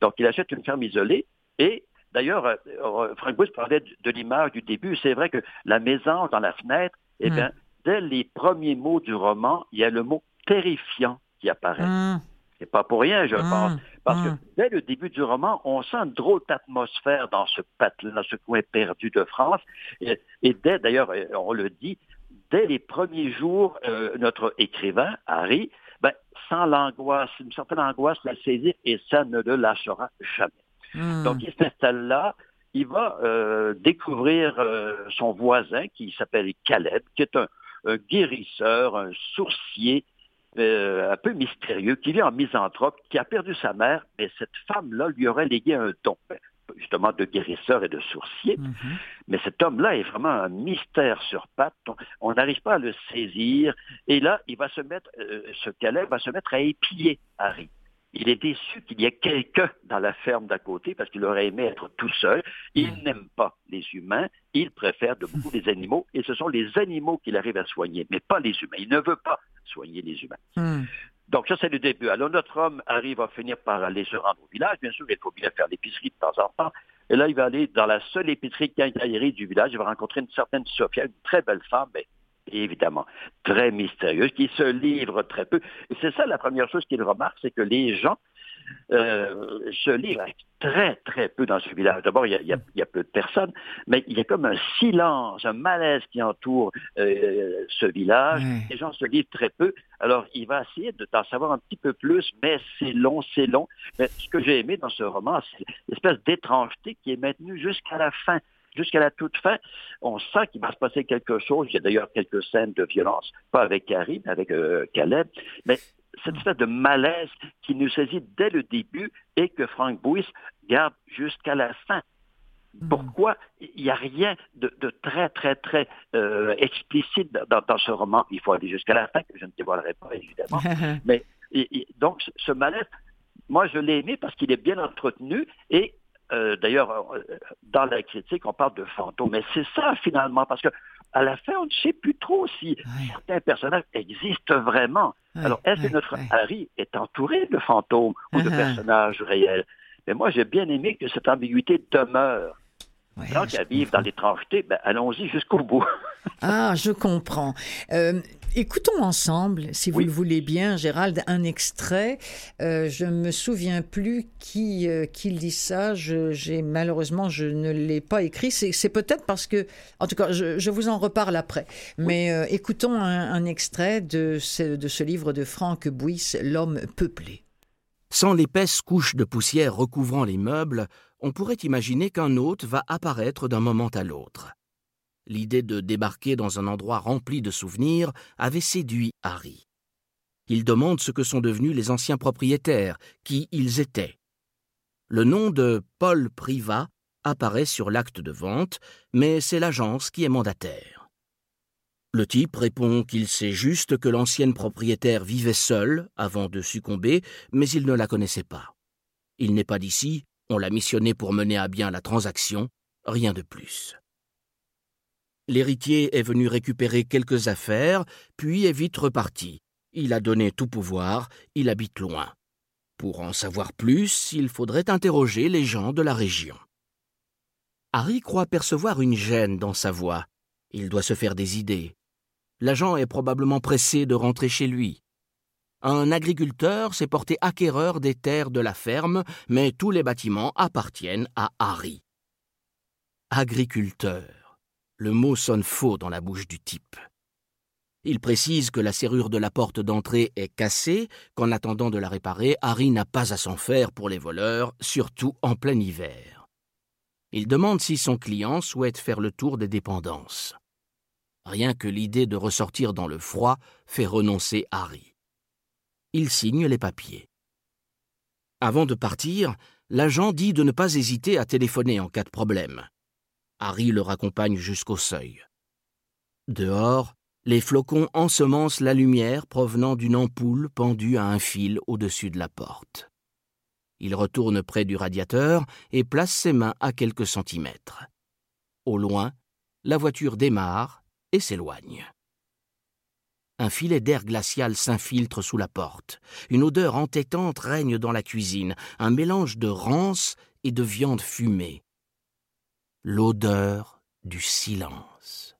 Donc, il achète une ferme isolée, et D'ailleurs, euh, Frank Bouis parlait de l'image du début. C'est vrai que la maison dans la fenêtre, eh bien, dès les premiers mots du roman, il y a le mot terrifiant qui apparaît. Mmh. C'est pas pour rien, je mmh. pense. Parce que mmh. dès le début du roman, on sent une drôle d'atmosphère dans ce dans ce coin perdu de France. Et, dès, d'ailleurs, euh, on le dit, dès les premiers jours, euh, notre écrivain, Harry, ben, sans l'angoisse, une certaine angoisse la saisir et ça ne le lâchera jamais. Donc, il s'installe là, il va euh, découvrir son voisin qui s'appelle Caleb, qui est un, un guérisseur, un sourcier euh, un peu mystérieux, qui vit en misanthrope, qui a perdu sa mère, mais cette femme-là lui aurait légué un don justement de guérisseur et de sourcier. Mhm. Mais cet homme-là est vraiment un mystère sur pattes. On n'arrive pas à le saisir. Et là, il va se mettre, euh, ce Calais va se mettre à épier Harry. Il est déçu qu'il y ait quelqu'un dans la ferme d'à côté parce qu'il aurait aimé être tout seul. Il hmm. n'aime pas les humains. Il préfère de beaucoup les animaux et ce sont les animaux qu'il arrive à soigner, mais pas les humains. Il ne veut pas soigner les humains. Hmm. Donc ça, c'est le début. Alors notre homme arrive à finir par aller se rendre au village. Bien sûr, il faut bien faire l'épicerie de temps en temps. Et là, il va aller dans la seule épicerie quincaillerie du village. Il va rencontrer une certaine Sophia, une très belle femme, mais évidemment très mystérieuse, qui se livre très peu. Et c'est ça la première chose qu'il remarque, c'est que les gens euh, se livrent très, très peu dans ce village. D'abord, il, y a, peu de personnes, mais il y a comme un silence, un malaise qui entoure euh, ce village. Les gens se livrent très peu. Alors, il va essayer d'en savoir un petit peu plus, mais c'est long, c'est long. Mais ce que j'ai aimé dans ce roman, c'est l'espèce d'étrangeté qui est maintenue jusqu'à la fin jusqu'à la toute fin, on sent qu'il va se passer quelque chose. Il y a d'ailleurs quelques scènes de violence, pas avec mais avec euh, Caleb. Mais cette espèce de malaise qui nous saisit dès le début et que Frank Bouis garde jusqu'à la fin. Mm. Pourquoi il n'y a rien de, très, très, très euh, explicite dans, ce roman? Il faut aller jusqu'à la fin, que je ne dévoilerai pas, évidemment. Mais donc, ce malaise, moi, je l'ai aimé parce qu'il est bien entretenu et euh, d'ailleurs, euh, dans la critique, on parle de fantômes, mais c'est ça finalement, parce que à la fin, on ne sait plus trop si certains personnages existent vraiment. Alors, est-ce que notre Harry est entouré de fantômes ou de uh-huh. personnages réels? Mais moi, j'ai bien aimé que cette ambiguïté demeure. Ouais, Tant qu'à vivre dans l'étrangeté, ben, allons-y jusqu'au bout. ah, je comprends. Euh, écoutons ensemble, si vous le voulez bien, Gérald, un extrait. Euh, je me souviens plus qui, euh, qui dit ça. j'ai malheureusement, je ne l'ai pas écrit. C'est peut-être parce que, en tout cas, je, vous en reparle après. Mais euh, écoutons un, un, extrait de ce, de ce livre de Franck Bouys, L'homme peuplé. Sans l'épaisse couche de poussière recouvrant les meubles, on pourrait imaginer qu'un hôte va apparaître d'un moment à l'autre. L'idée de débarquer dans un endroit rempli de souvenirs avait séduit Harry. Il demande ce que sont devenus les anciens propriétaires, qui ils étaient. Le nom de Paul Privat apparaît sur l'acte de vente, mais c'est l'agence qui est mandataire. Le type répond qu'il sait juste que l'ancienne propriétaire vivait seule avant de succomber, mais il ne la connaissait pas. Il n'est pas d'ici, on l'a missionné pour mener à bien la transaction, rien de plus. L'héritier est venu récupérer quelques affaires, puis est vite reparti. Il a donné tout pouvoir, il habite loin. Pour en savoir plus, il faudrait interroger les gens de la région. Harry croit percevoir une gêne dans sa voix. Il doit se faire des idées. L'agent est probablement pressé de rentrer chez lui. Un agriculteur s'est porté acquéreur des terres de la ferme, mais tous les bâtiments appartiennent à Harry. Agriculteur. Le mot sonne faux dans la bouche du type. Il précise que la serrure de la porte d'entrée est cassée, qu'en attendant de la réparer, Harry n'a pas à s'en faire pour les voleurs, surtout en plein hiver. Il demande si son client souhaite faire le tour des dépendances. Rien que l'idée de ressortir dans le froid fait renoncer Harry il signe les papiers. Avant de partir, l'agent dit de ne pas hésiter à téléphoner en cas de problème. Harry le raccompagne jusqu'au seuil. Dehors, les flocons ensemencent la lumière provenant d'une ampoule pendue à un fil au-dessus de la porte. Il retourne près du radiateur et place ses mains à quelques centimètres. Au loin, la voiture démarre et s'éloigne. Un filet d'air glacial s'infiltre sous la porte. Une odeur entêtante règne dans la cuisine, un mélange de rance et de viande fumée. L'odeur du silence.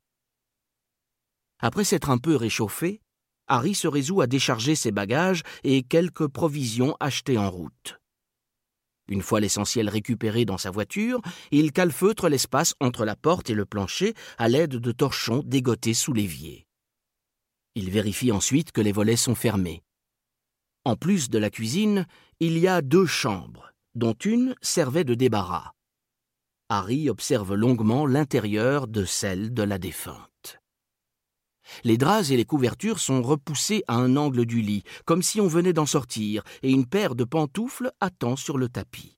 Après s'être un peu réchauffé, Harry se résout à décharger ses bagages et quelques provisions achetées en route. Une fois l'essentiel récupéré dans sa voiture, il calfeutre l'espace entre la porte et le plancher à l'aide de torchons dégotés sous l'évier. Il vérifie ensuite que les volets sont fermés. En plus de la cuisine, il y a deux chambres, dont une servait de débarras. Harry observe longuement l'intérieur de celle de la défunte. Les draps et les couvertures sont repoussés à un angle du lit, comme si on venait d'en sortir, et une paire de pantoufles attend sur le tapis.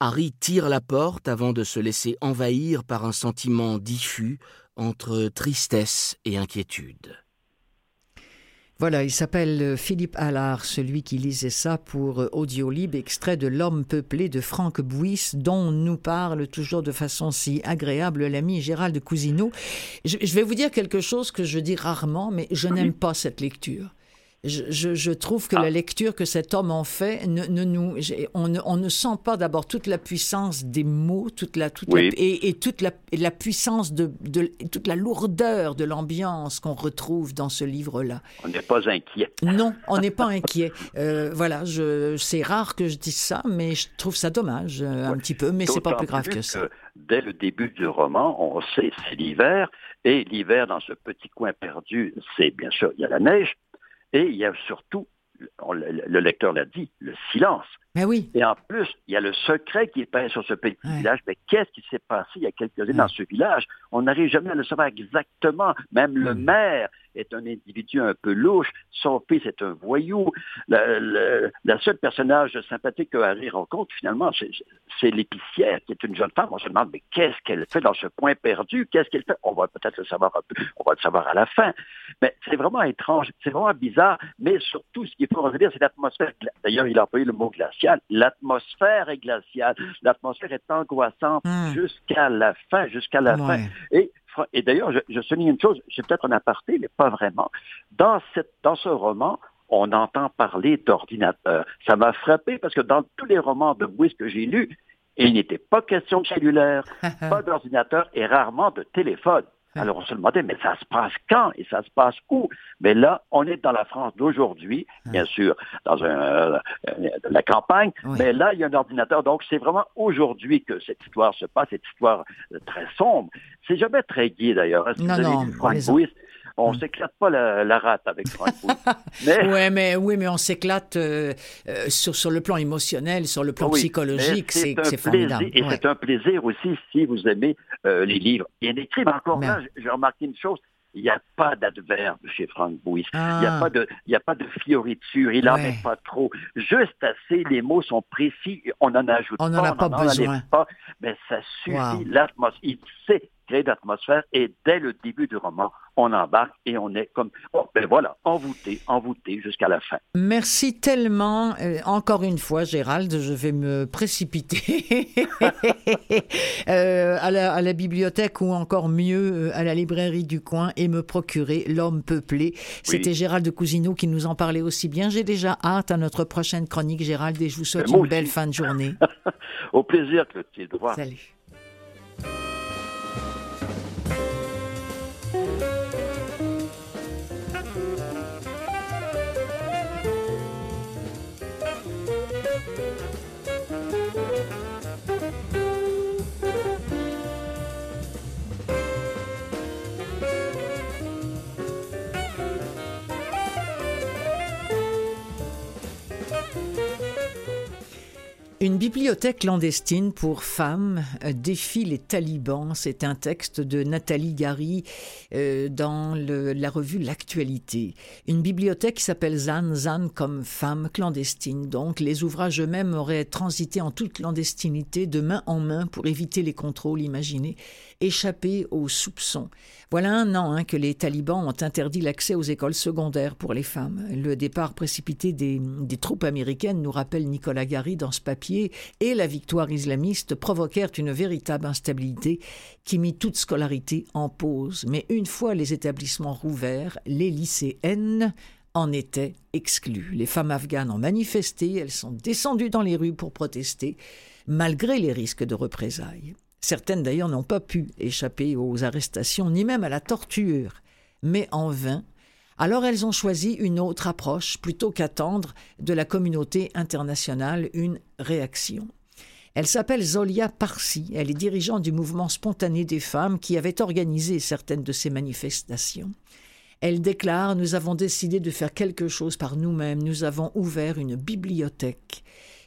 Harry tire la porte avant de se laisser envahir par un sentiment diffus entre tristesse et inquiétude. Voilà, il s'appelle euh, Philippe Allard, celui qui lisait ça pour euh, Audiolib, extrait de L'homme peuplé de Franck Bouys, dont nous parle toujours de façon si agréable l'ami Gérald Cousineau. Je, je, vais vous dire quelque chose que je dis rarement, mais je n'aime pas cette lecture. Je, trouve que la ah. lecture que cet homme en fait, ne, nous, on, ne, sent pas d'abord toute la puissance des mots, toute la, toute et, toute la, la puissance de, toute la lourdeur de l'ambiance qu'on retrouve dans ce livre-là. On n'est pas inquiet. Non, on n'est pas inquiet. Euh, voilà, c'est rare que je dise ça, mais je trouve ça dommage euh, un petit peu, mais c'est pas plus grave que ça. dès le début du roman, on sait c'est l'hiver, et l'hiver dans ce petit coin perdu, c'est bien sûr il y a la neige, et il y a surtout, le lecteur l'a dit, le silence. Mais oui. Et en plus, il y a le secret qui est peint sur ce petit village. Mais qu'est-ce qui s'est passé il y a quelques années dans ce village? On n'arrive jamais à le savoir exactement. Même le maire est un individu un peu louche. Son fils est un voyou. Le, la seule personnage sympathique que Harry rencontre, finalement, c'est l'épicière, qui est une jeune femme. On se demande, mais qu'est-ce qu'elle fait dans ce point perdu? Qu'est-ce qu'elle fait? On va peut-être le savoir un peu. On va le savoir à la fin. Mais c'est vraiment étrange. C'est vraiment bizarre. Mais surtout, ce qu'il faut retenir, c'est l'atmosphère. D'ailleurs, il a employé le mot L'atmosphère est glaciale. L'atmosphère est angoissante hmm. jusqu'à la fin, jusqu'à la fin. Et, et d'ailleurs, je, souligne une chose, j'ai peut-être un aparté, mais pas vraiment. Dans, cette, dans ce roman, on entend parler d'ordinateur. Ça m'a frappé parce que dans tous les romans de Bouis que j'ai lus, il n'était pas question de cellulaire, pas d'ordinateur et rarement de téléphone. Alors on se demandait, mais ça se passe quand et ça se passe où? Mais là, on est dans la France d'aujourd'hui, bien sûr, dans un, euh, la campagne, mais là, il y a un ordinateur. Donc c'est vraiment aujourd'hui que cette histoire se passe, cette histoire euh, très sombre. C'est jamais très gai d'ailleurs. Non, non, on mm. s'éclate pas la, rate avec Frank mais... Ouais, mais, oui, mais on s'éclate euh, euh, sur, sur le plan émotionnel, sur le plan psychologique, c'est formidable. Et c'est un plaisir aussi si vous aimez euh, les livres bien écrits. Mais encore là, j'ai remarqué une chose, il n'y a pas d'adverbe chez Frank Bouis. Il n'y a, ah. pas de, il a pas de fioriture. Il n'en met pas trop. Juste assez, les mots sont précis. On n'en ajoute on pas. On n'en a pas besoin. Pas, mais ça suffit. L'atmosphère. Il sait d'atmosphère et dès le début du roman, on embarque et on est comme, oh, ben voilà, envoûté, envoûté jusqu'à la fin. Merci tellement. Euh, encore une fois, Gérald, je vais me précipiter euh, à, la, à, la, bibliothèque ou encore mieux euh, à la librairie du coin et me procurer L'homme peuplé. C'était Gérald de Cousineau qui nous en parlait aussi bien. J'ai déjà hâte à notre prochaine chronique, Gérald, et je vous souhaite une belle fin de journée. Au plaisir, Clotilde. Salut. Une bibliothèque clandestine pour femmes euh, défie les talibans. C'est un texte de Nathalie Gary euh, dans la revue L'actualité. Une bibliothèque qui s'appelle Zan, Zan comme femme clandestine. Donc les ouvrages eux-mêmes auraient transité en toute clandestinité de main en main pour éviter les contrôles imaginés, échapper aux soupçons. Voilà un an hein, que les talibans ont interdit l'accès aux écoles secondaires pour les femmes. Le départ précipité des, troupes américaines, nous rappelle Nicolas Gary dans ce papier, et la victoire islamiste provoquèrent une véritable instabilité qui mit toute scolarité en pause. Mais une fois les établissements rouverts, les lycéennes en étaient exclues. Les femmes afghanes ont manifesté, elles sont descendues dans les rues pour protester, malgré les risques de représailles. Certaines d'ailleurs n'ont pas pu échapper aux arrestations ni même à la torture, mais en vain. Alors elles ont choisi une autre approche plutôt qu'attendre de la communauté internationale une réaction. Elle s'appelle Zolia Parsi, elle est dirigeante du mouvement spontané des femmes qui avait organisé certaines de ces manifestations. Elle déclare Nous avons décidé de faire quelque chose par nous-mêmes, nous avons ouvert une bibliothèque.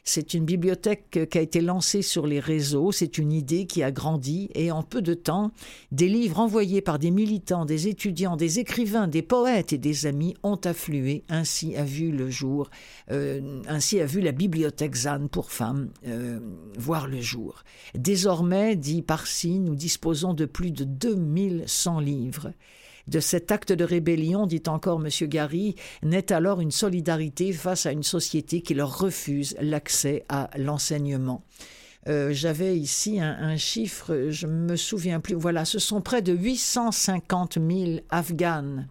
C'est une bibliothèque qui a été lancée sur les réseaux, c'est une idée qui a grandi et en peu de temps, des livres envoyés par des militants, des étudiants, des écrivains, des poètes et des amis ont afflué. Ainsi a vu le jour, euh, ainsi a vu la bibliothèque ZAN pour femmes euh, voir le jour. Désormais, dit Parsi, nous disposons de plus de 2100 livres. De cet acte de rébellion, dit encore M. Gary, naît alors une solidarité face à une société qui leur refuse l'accès à l'enseignement. Euh, j'avais ici un, chiffre, je me souviens plus. Voilà, ce sont près de 850 000 Afghanes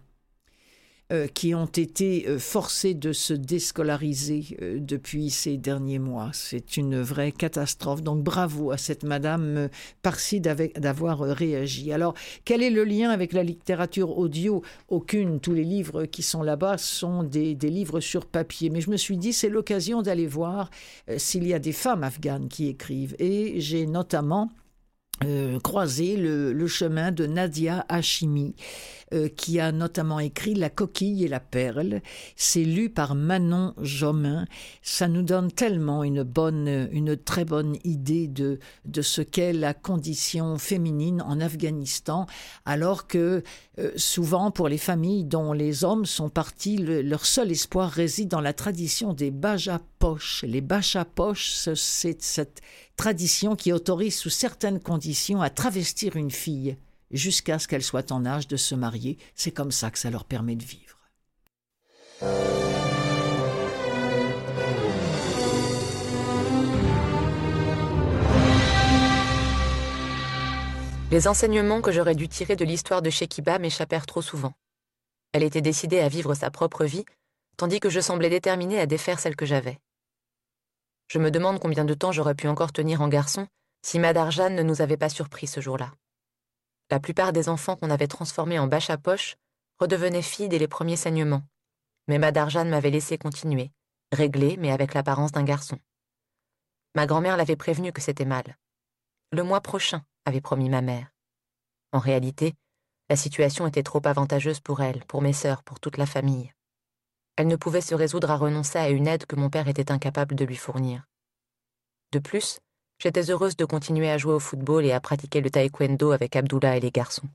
euh, qui ont été euh, forcés de se déscolariser euh, depuis ces derniers mois. C'est une vraie catastrophe. Donc bravo à cette madame Parsi d'avoir réagi. Alors, quel est le lien avec la littérature audio? Aucune. Tous les livres qui sont là-bas sont des, des, livres sur papier. Mais je me suis dit, c'est l'occasion d'aller voir s'il y a des femmes afghanes qui écrivent. Et j'ai notamment euh, croisé le, chemin de Nadia Hachimi, euh, qui a notamment écrit La coquille et la perle. C'est lu par Manon Jomin. Ça nous donne tellement une bonne, une très bonne idée de, de ce qu'est la condition féminine en Afghanistan, alors que euh, souvent pour les familles dont les hommes sont partis, leur seul espoir réside dans la tradition des bajapoches. Les bajapoches, c'est cette tradition qui autorise sous certaines conditions à travestir une fille jusqu'à ce qu'elle soit en âge de se marier. C'est comme ça que ça leur permet de vivre. Les enseignements que j'aurais dû tirer de l'histoire de Shekiba m'échappèrent trop souvent. Elle était décidée à vivre sa propre vie, tandis que je semblais déterminée à défaire celle que j'avais. Je me demande combien de temps j'aurais pu encore tenir en garçon si Madarjan ne nous avait pas surpris ce jour-là. La plupart des enfants qu'on avait transformés en bâche à poche redevenaient filles dès les premiers saignements. Mais Madarjan m'avait laissé continuer, réglé mais avec l'apparence d'un garçon. Ma grand-mère l'avait prévenu que c'était mal. Le mois prochain, avait promis ma mère. En réalité, la situation était trop avantageuse pour elle, pour mes sœurs, pour toute la famille. Elle ne pouvait se résoudre à renoncer à une aide que mon père était incapable de lui fournir. De plus, j'étais heureuse de continuer à jouer au football et à pratiquer le taekwondo avec Abdullah et les garçons.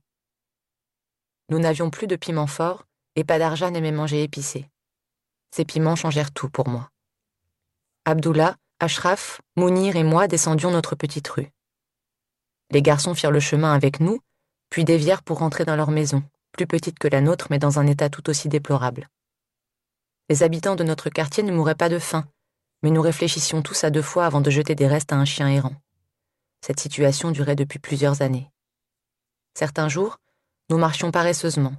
Nous n'avions plus de piments forts et pas d'argent aimait manger épicé. Ces piments changèrent tout pour moi. Abdullah, Ashraf, Mounir et moi descendions notre petite rue. Les garçons firent le chemin avec nous, puis dévièrent pour rentrer dans leur maison, plus petite que la nôtre mais dans un état tout aussi déplorable. Les habitants de notre quartier ne mouraient pas de faim, mais nous réfléchissions tous à deux fois avant de jeter des restes à un chien errant. Cette situation durait depuis plusieurs années. Certains jours, nous marchions paresseusement.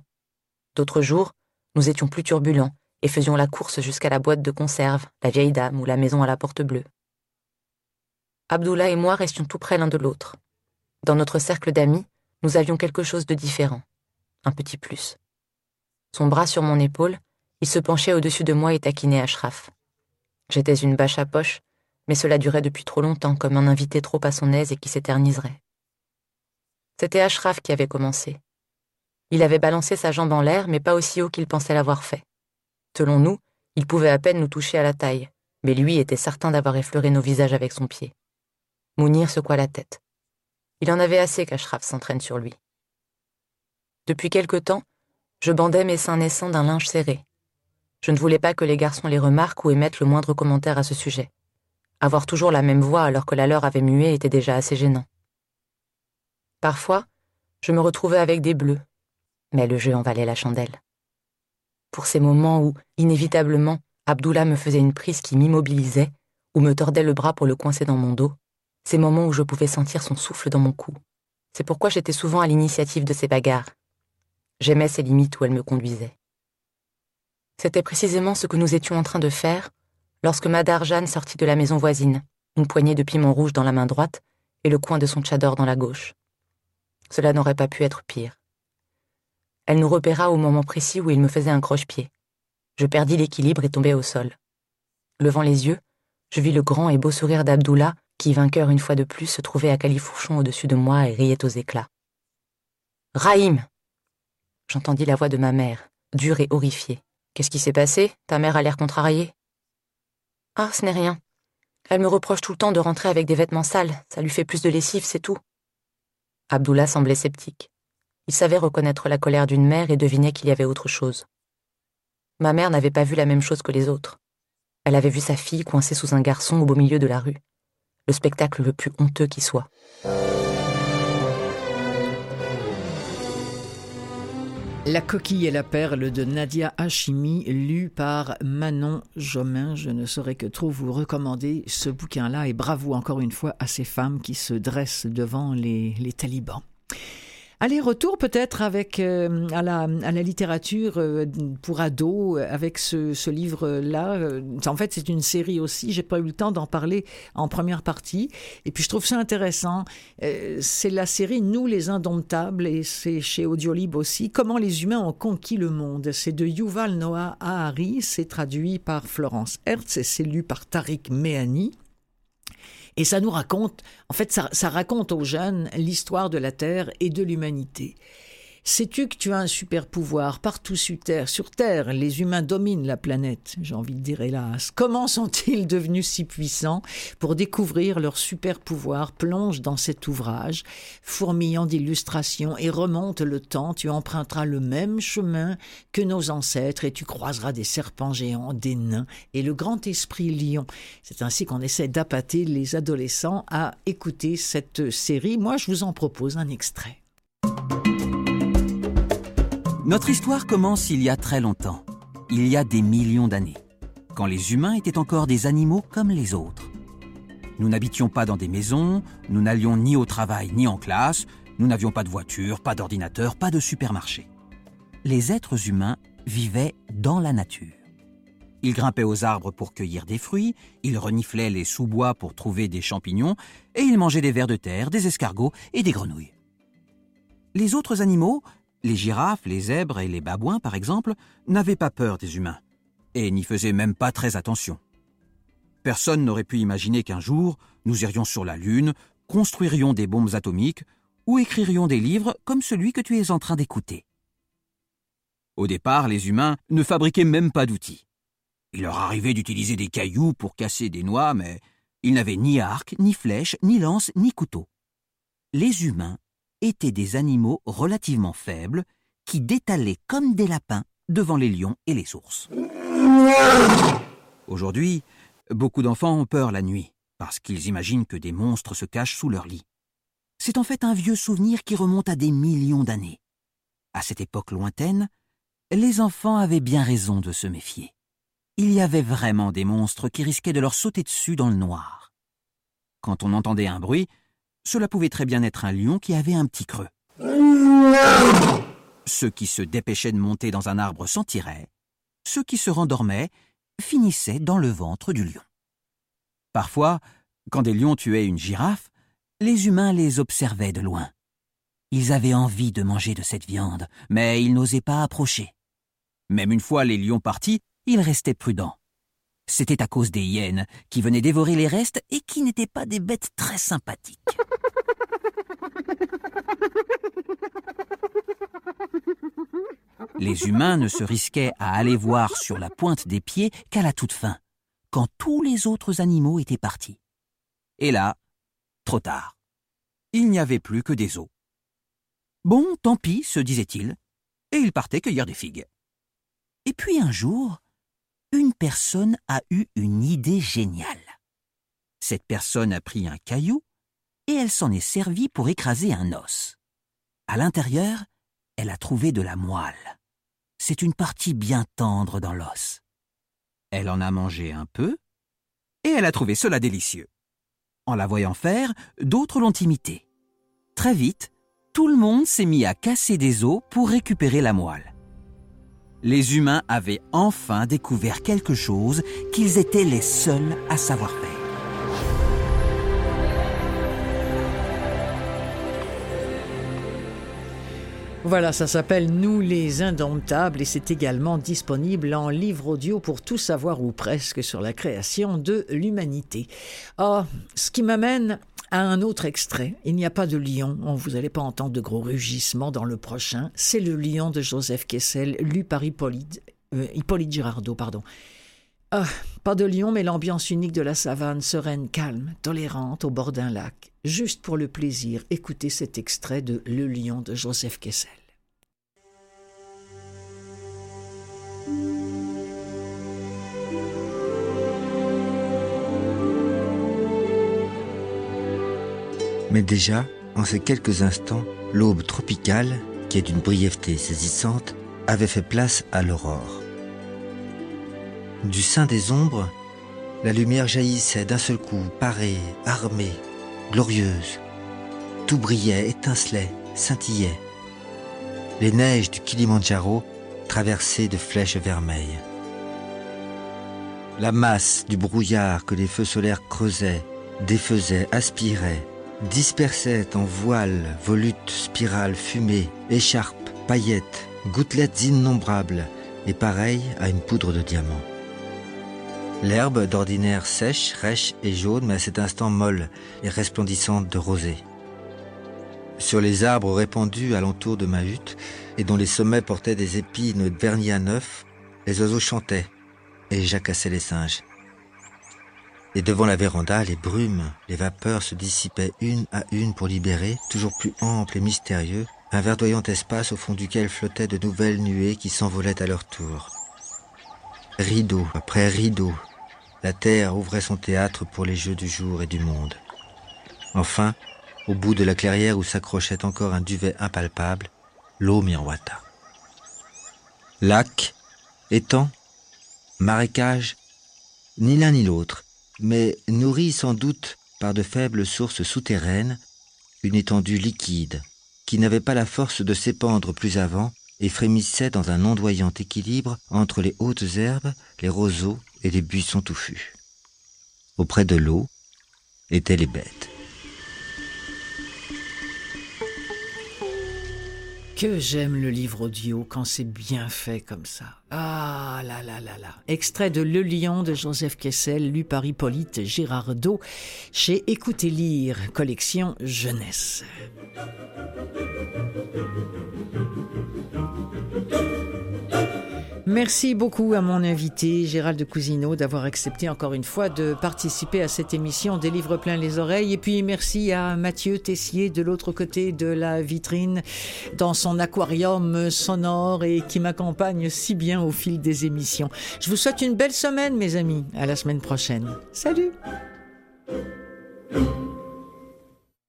D'autres jours, nous étions plus turbulents et faisions la course jusqu'à la boîte de conserve, la vieille dame ou la maison à la porte bleue. Abdullah et moi restions tout près l'un de l'autre. Dans notre cercle d'amis, nous avions quelque chose de différent, un petit plus. Son bras sur mon épaule, il se penchait au-dessus de moi et taquinait Ashraf. J'étais une bâche à poche, mais cela durait depuis trop longtemps, comme un invité trop à son aise et qui s'éterniserait. C'était Ashraf qui avait commencé. Il avait balancé sa jambe en l'air, mais pas aussi haut qu'il pensait l'avoir fait. Selon nous, il pouvait à peine nous toucher à la taille, mais lui était certain d'avoir effleuré nos visages avec son pied. Mounir secoua la tête. Il en avait assez qu'Ashraf s'entraîne sur lui. Depuis quelque temps, je bandais mes seins naissants d'un linge serré, je ne voulais pas que les garçons les remarquent ou émettent le moindre commentaire à ce sujet. Avoir toujours la même voix alors que la leur avait mué était déjà assez gênant. Parfois, je me retrouvais avec des bleus, mais le jeu en valait la chandelle. Pour ces moments où, inévitablement, Abdullah me faisait une prise qui m'immobilisait ou me tordait le bras pour le coincer dans mon dos, ces moments où je pouvais sentir son souffle dans mon cou. C'est pourquoi j'étais souvent à l'initiative de ces bagarres. J'aimais ces limites où elles me conduisaient. C'était précisément ce que nous étions en train de faire lorsque Madar Jeanne sortit de la maison voisine, une poignée de piment rouge dans la main droite et le coin de son tchador dans la gauche. Cela n'aurait pas pu être pire. Elle nous repéra au moment précis où il me faisait un croche-pied. Je perdis l'équilibre et tombai au sol. Levant les yeux, je vis le grand et beau sourire d'Abdullah, qui, vainqueur une fois de plus, se trouvait à califourchon au-dessus de moi et riait aux éclats. Raïm J'entendis la voix de ma mère, dure et horrifiée. Qu'est-ce qui s'est passé? Ta mère a l'air contrariée. Ah, ce n'est rien. Elle me reproche tout le temps de rentrer avec des vêtements sales. Ça lui fait plus de lessive, c'est tout. Abdullah semblait sceptique. Il savait reconnaître la colère d'une mère et devinait qu'il y avait autre chose. Ma mère n'avait pas vu la même chose que les autres. Elle avait vu sa fille coincée sous un garçon au beau milieu de la rue. Le spectacle le plus honteux qui soit. La coquille et la perle de Nadia Hachimi, lu par Manon Jomin. Je ne saurais que trop vous recommander ce bouquin-là et bravo encore une fois à ces femmes qui se dressent devant les, les talibans. Allez, retour peut-être avec euh, à, la, à la littérature euh, pour ados avec ce, ce livre-là. Euh, en fait, c'est une série aussi. J'ai pas eu le temps d'en parler en première partie. Et puis je trouve ça intéressant. c'est la série Nous les Indomptables et c'est chez Audiolib aussi. Comment les humains ont conquis le monde. C'est de Yuval Noah Harari. C'est traduit par Florence Hertz et c'est lu par Tariq Mehani. Et ça nous raconte, en fait, ça, raconte aux jeunes l'histoire de la Terre et de l'humanité. Sais-tu que tu as un super pouvoir partout sur Terre? Sur Terre, les humains dominent la planète, j'ai envie de dire hélas. Comment sont-ils devenus si puissants Pour découvrir leur super pouvoir, plonge dans cet ouvrage, fourmillant d'illustrations, et remonte le temps, tu emprunteras le même chemin que nos ancêtres, et tu croiseras des serpents géants, des nains, et le grand esprit lion. C'est ainsi qu'on essaie d'appâter les adolescents à écouter cette série. Moi, je vous en propose un extrait. Notre histoire commence il y a très longtemps, il y a des millions d'années, quand les humains étaient encore des animaux comme les autres. Nous n'habitions pas dans des maisons, nous n'allions ni au travail ni en classe, nous n'avions pas de voiture, pas d'ordinateur, pas de supermarché. Les êtres humains vivaient dans la nature. Ils grimpaient aux arbres pour cueillir des fruits, ils reniflaient les sous-bois pour trouver des champignons, et ils mangeaient des vers de terre, des escargots et des grenouilles. Les autres animaux, les girafes, les zèbres et les babouins, par exemple, n'avaient pas peur des humains, et n'y faisaient même pas très attention. Personne n'aurait pu imaginer qu'un jour, nous irions sur la Lune, construirions des bombes atomiques, ou écririons des livres comme celui que tu es en train d'écouter. Au départ, les humains ne fabriquaient même pas d'outils. Il leur arrivait d'utiliser des cailloux pour casser des noix, mais ils n'avaient ni arc, ni flèche, ni lance, ni couteau. Les humains étaient des animaux relativement faibles qui détalaient comme des lapins devant les lions et les ours. Aujourd'hui, beaucoup d'enfants ont peur la nuit parce qu'ils imaginent que des monstres se cachent sous leur lit. C'est en fait un vieux souvenir qui remonte à des millions d'années. À cette époque lointaine, les enfants avaient bien raison de se méfier. Il y avait vraiment des monstres qui risquaient de leur sauter dessus dans le noir. Quand on entendait un bruit, cela pouvait très bien être un lion qui avait un petit creux. Ceux qui se dépêchaient de monter dans un arbre s'en tiraient. Ceux qui se rendormaient finissaient dans le ventre du lion. Parfois, quand des lions tuaient une girafe, les humains les observaient de loin. Ils avaient envie de manger de cette viande, mais ils n'osaient pas approcher. Même une fois les lions partis, ils restaient prudents. C'était à cause des hyènes qui venaient dévorer les restes et qui n'étaient pas des bêtes très sympathiques. Les humains ne se risquaient à aller voir sur la pointe des pieds qu'à la toute fin, quand tous les autres animaux étaient partis. Et là, trop tard. Il n'y avait plus que des os. Bon, tant pis, se disait-il, et il partait cueillir des figues. Et puis un jour, une personne a eu une idée géniale. Cette personne a pris un caillou et elle s'en est servie pour écraser un os. À l'intérieur, elle a trouvé de la moelle. C'est une partie bien tendre dans l'os. Elle en a mangé un peu et elle a trouvé cela délicieux. En la voyant faire, d'autres l'ont imité. Très vite, tout le monde s'est mis à casser des os pour récupérer la moelle les humains avaient enfin découvert quelque chose qu'ils étaient les seuls à savoir faire. Voilà, ça s'appelle Nous les Indomptables et c'est également disponible en livre audio pour tout savoir ou presque sur la création de l'humanité. Ah, ce qui m'amène à un autre extrait. Il n'y a pas de lion, vous n'allez pas entendre de gros rugissements dans le prochain. C'est le lion de Joseph Kessel, lu par Hippolyte, euh, Girardot. Pardon. Ah, pas de lion, mais l'ambiance unique de la savane, sereine, calme, tolérante, au bord d'un lac. Juste pour le plaisir, écoutez cet extrait de Le lion de Joseph Kessel. Mais déjà, en ces quelques instants, l'aube tropicale, qui est d'une brièveté saisissante, avait fait place à l'aurore. Du sein des ombres, la lumière jaillissait d'un seul coup, parée, armée, glorieuse. Tout brillait, étincelait, scintillait. Les neiges du Kilimandjaro traversées de flèches vermeilles. La masse du brouillard que les feux solaires creusaient, défaisaient, aspiraient, dispersait en voiles, volutes, spirales, fumées, écharpes, paillettes, gouttelettes innombrables et pareilles à une poudre de diamant. L'herbe, d'ordinaire sèche, rêche et jaune, mais à cet instant molle et resplendissante de rosée. Sur les arbres répandus alentour de ma hutte, et dont les sommets portaient des épines vernies à neuf, les oiseaux chantaient et jacassaient les singes. Et devant la véranda, les brumes, les vapeurs se dissipaient une à une pour libérer, toujours plus ample et mystérieux, un verdoyant espace au fond duquel flottaient de nouvelles nuées qui s'envolaient à leur tour. Rideau après rideau, la terre ouvrait son théâtre pour les jeux du jour et du monde. Enfin, au bout de la clairière où s'accrochait encore un duvet impalpable, l'eau miroita. Lac, étang, marécage, ni l'un ni l'autre, mais nourri sans doute par de faibles sources souterraines, une étendue liquide, qui n'avait pas la force de s'épandre plus avant et frémissait dans un ondoyant équilibre entre les hautes herbes, les roseaux et les buissons touffus. Auprès de l'eau étaient les bêtes. Que j'aime le livre audio quand c'est bien fait comme ça. Ah là là là là. Extrait de Le Lion de Joseph Kessel, lu par Hippolyte Girardot, chez Écoutez lire, collection jeunesse. Merci beaucoup à mon invité Gérald Cousineau d'avoir accepté encore une fois de participer à cette émission des livres plein les oreilles. Et puis merci à Mathieu Tessier de l'autre côté de la vitrine dans son aquarium sonore et qui m'accompagne si bien au fil des émissions. Je vous souhaite une belle semaine mes amis. À la semaine prochaine. Salut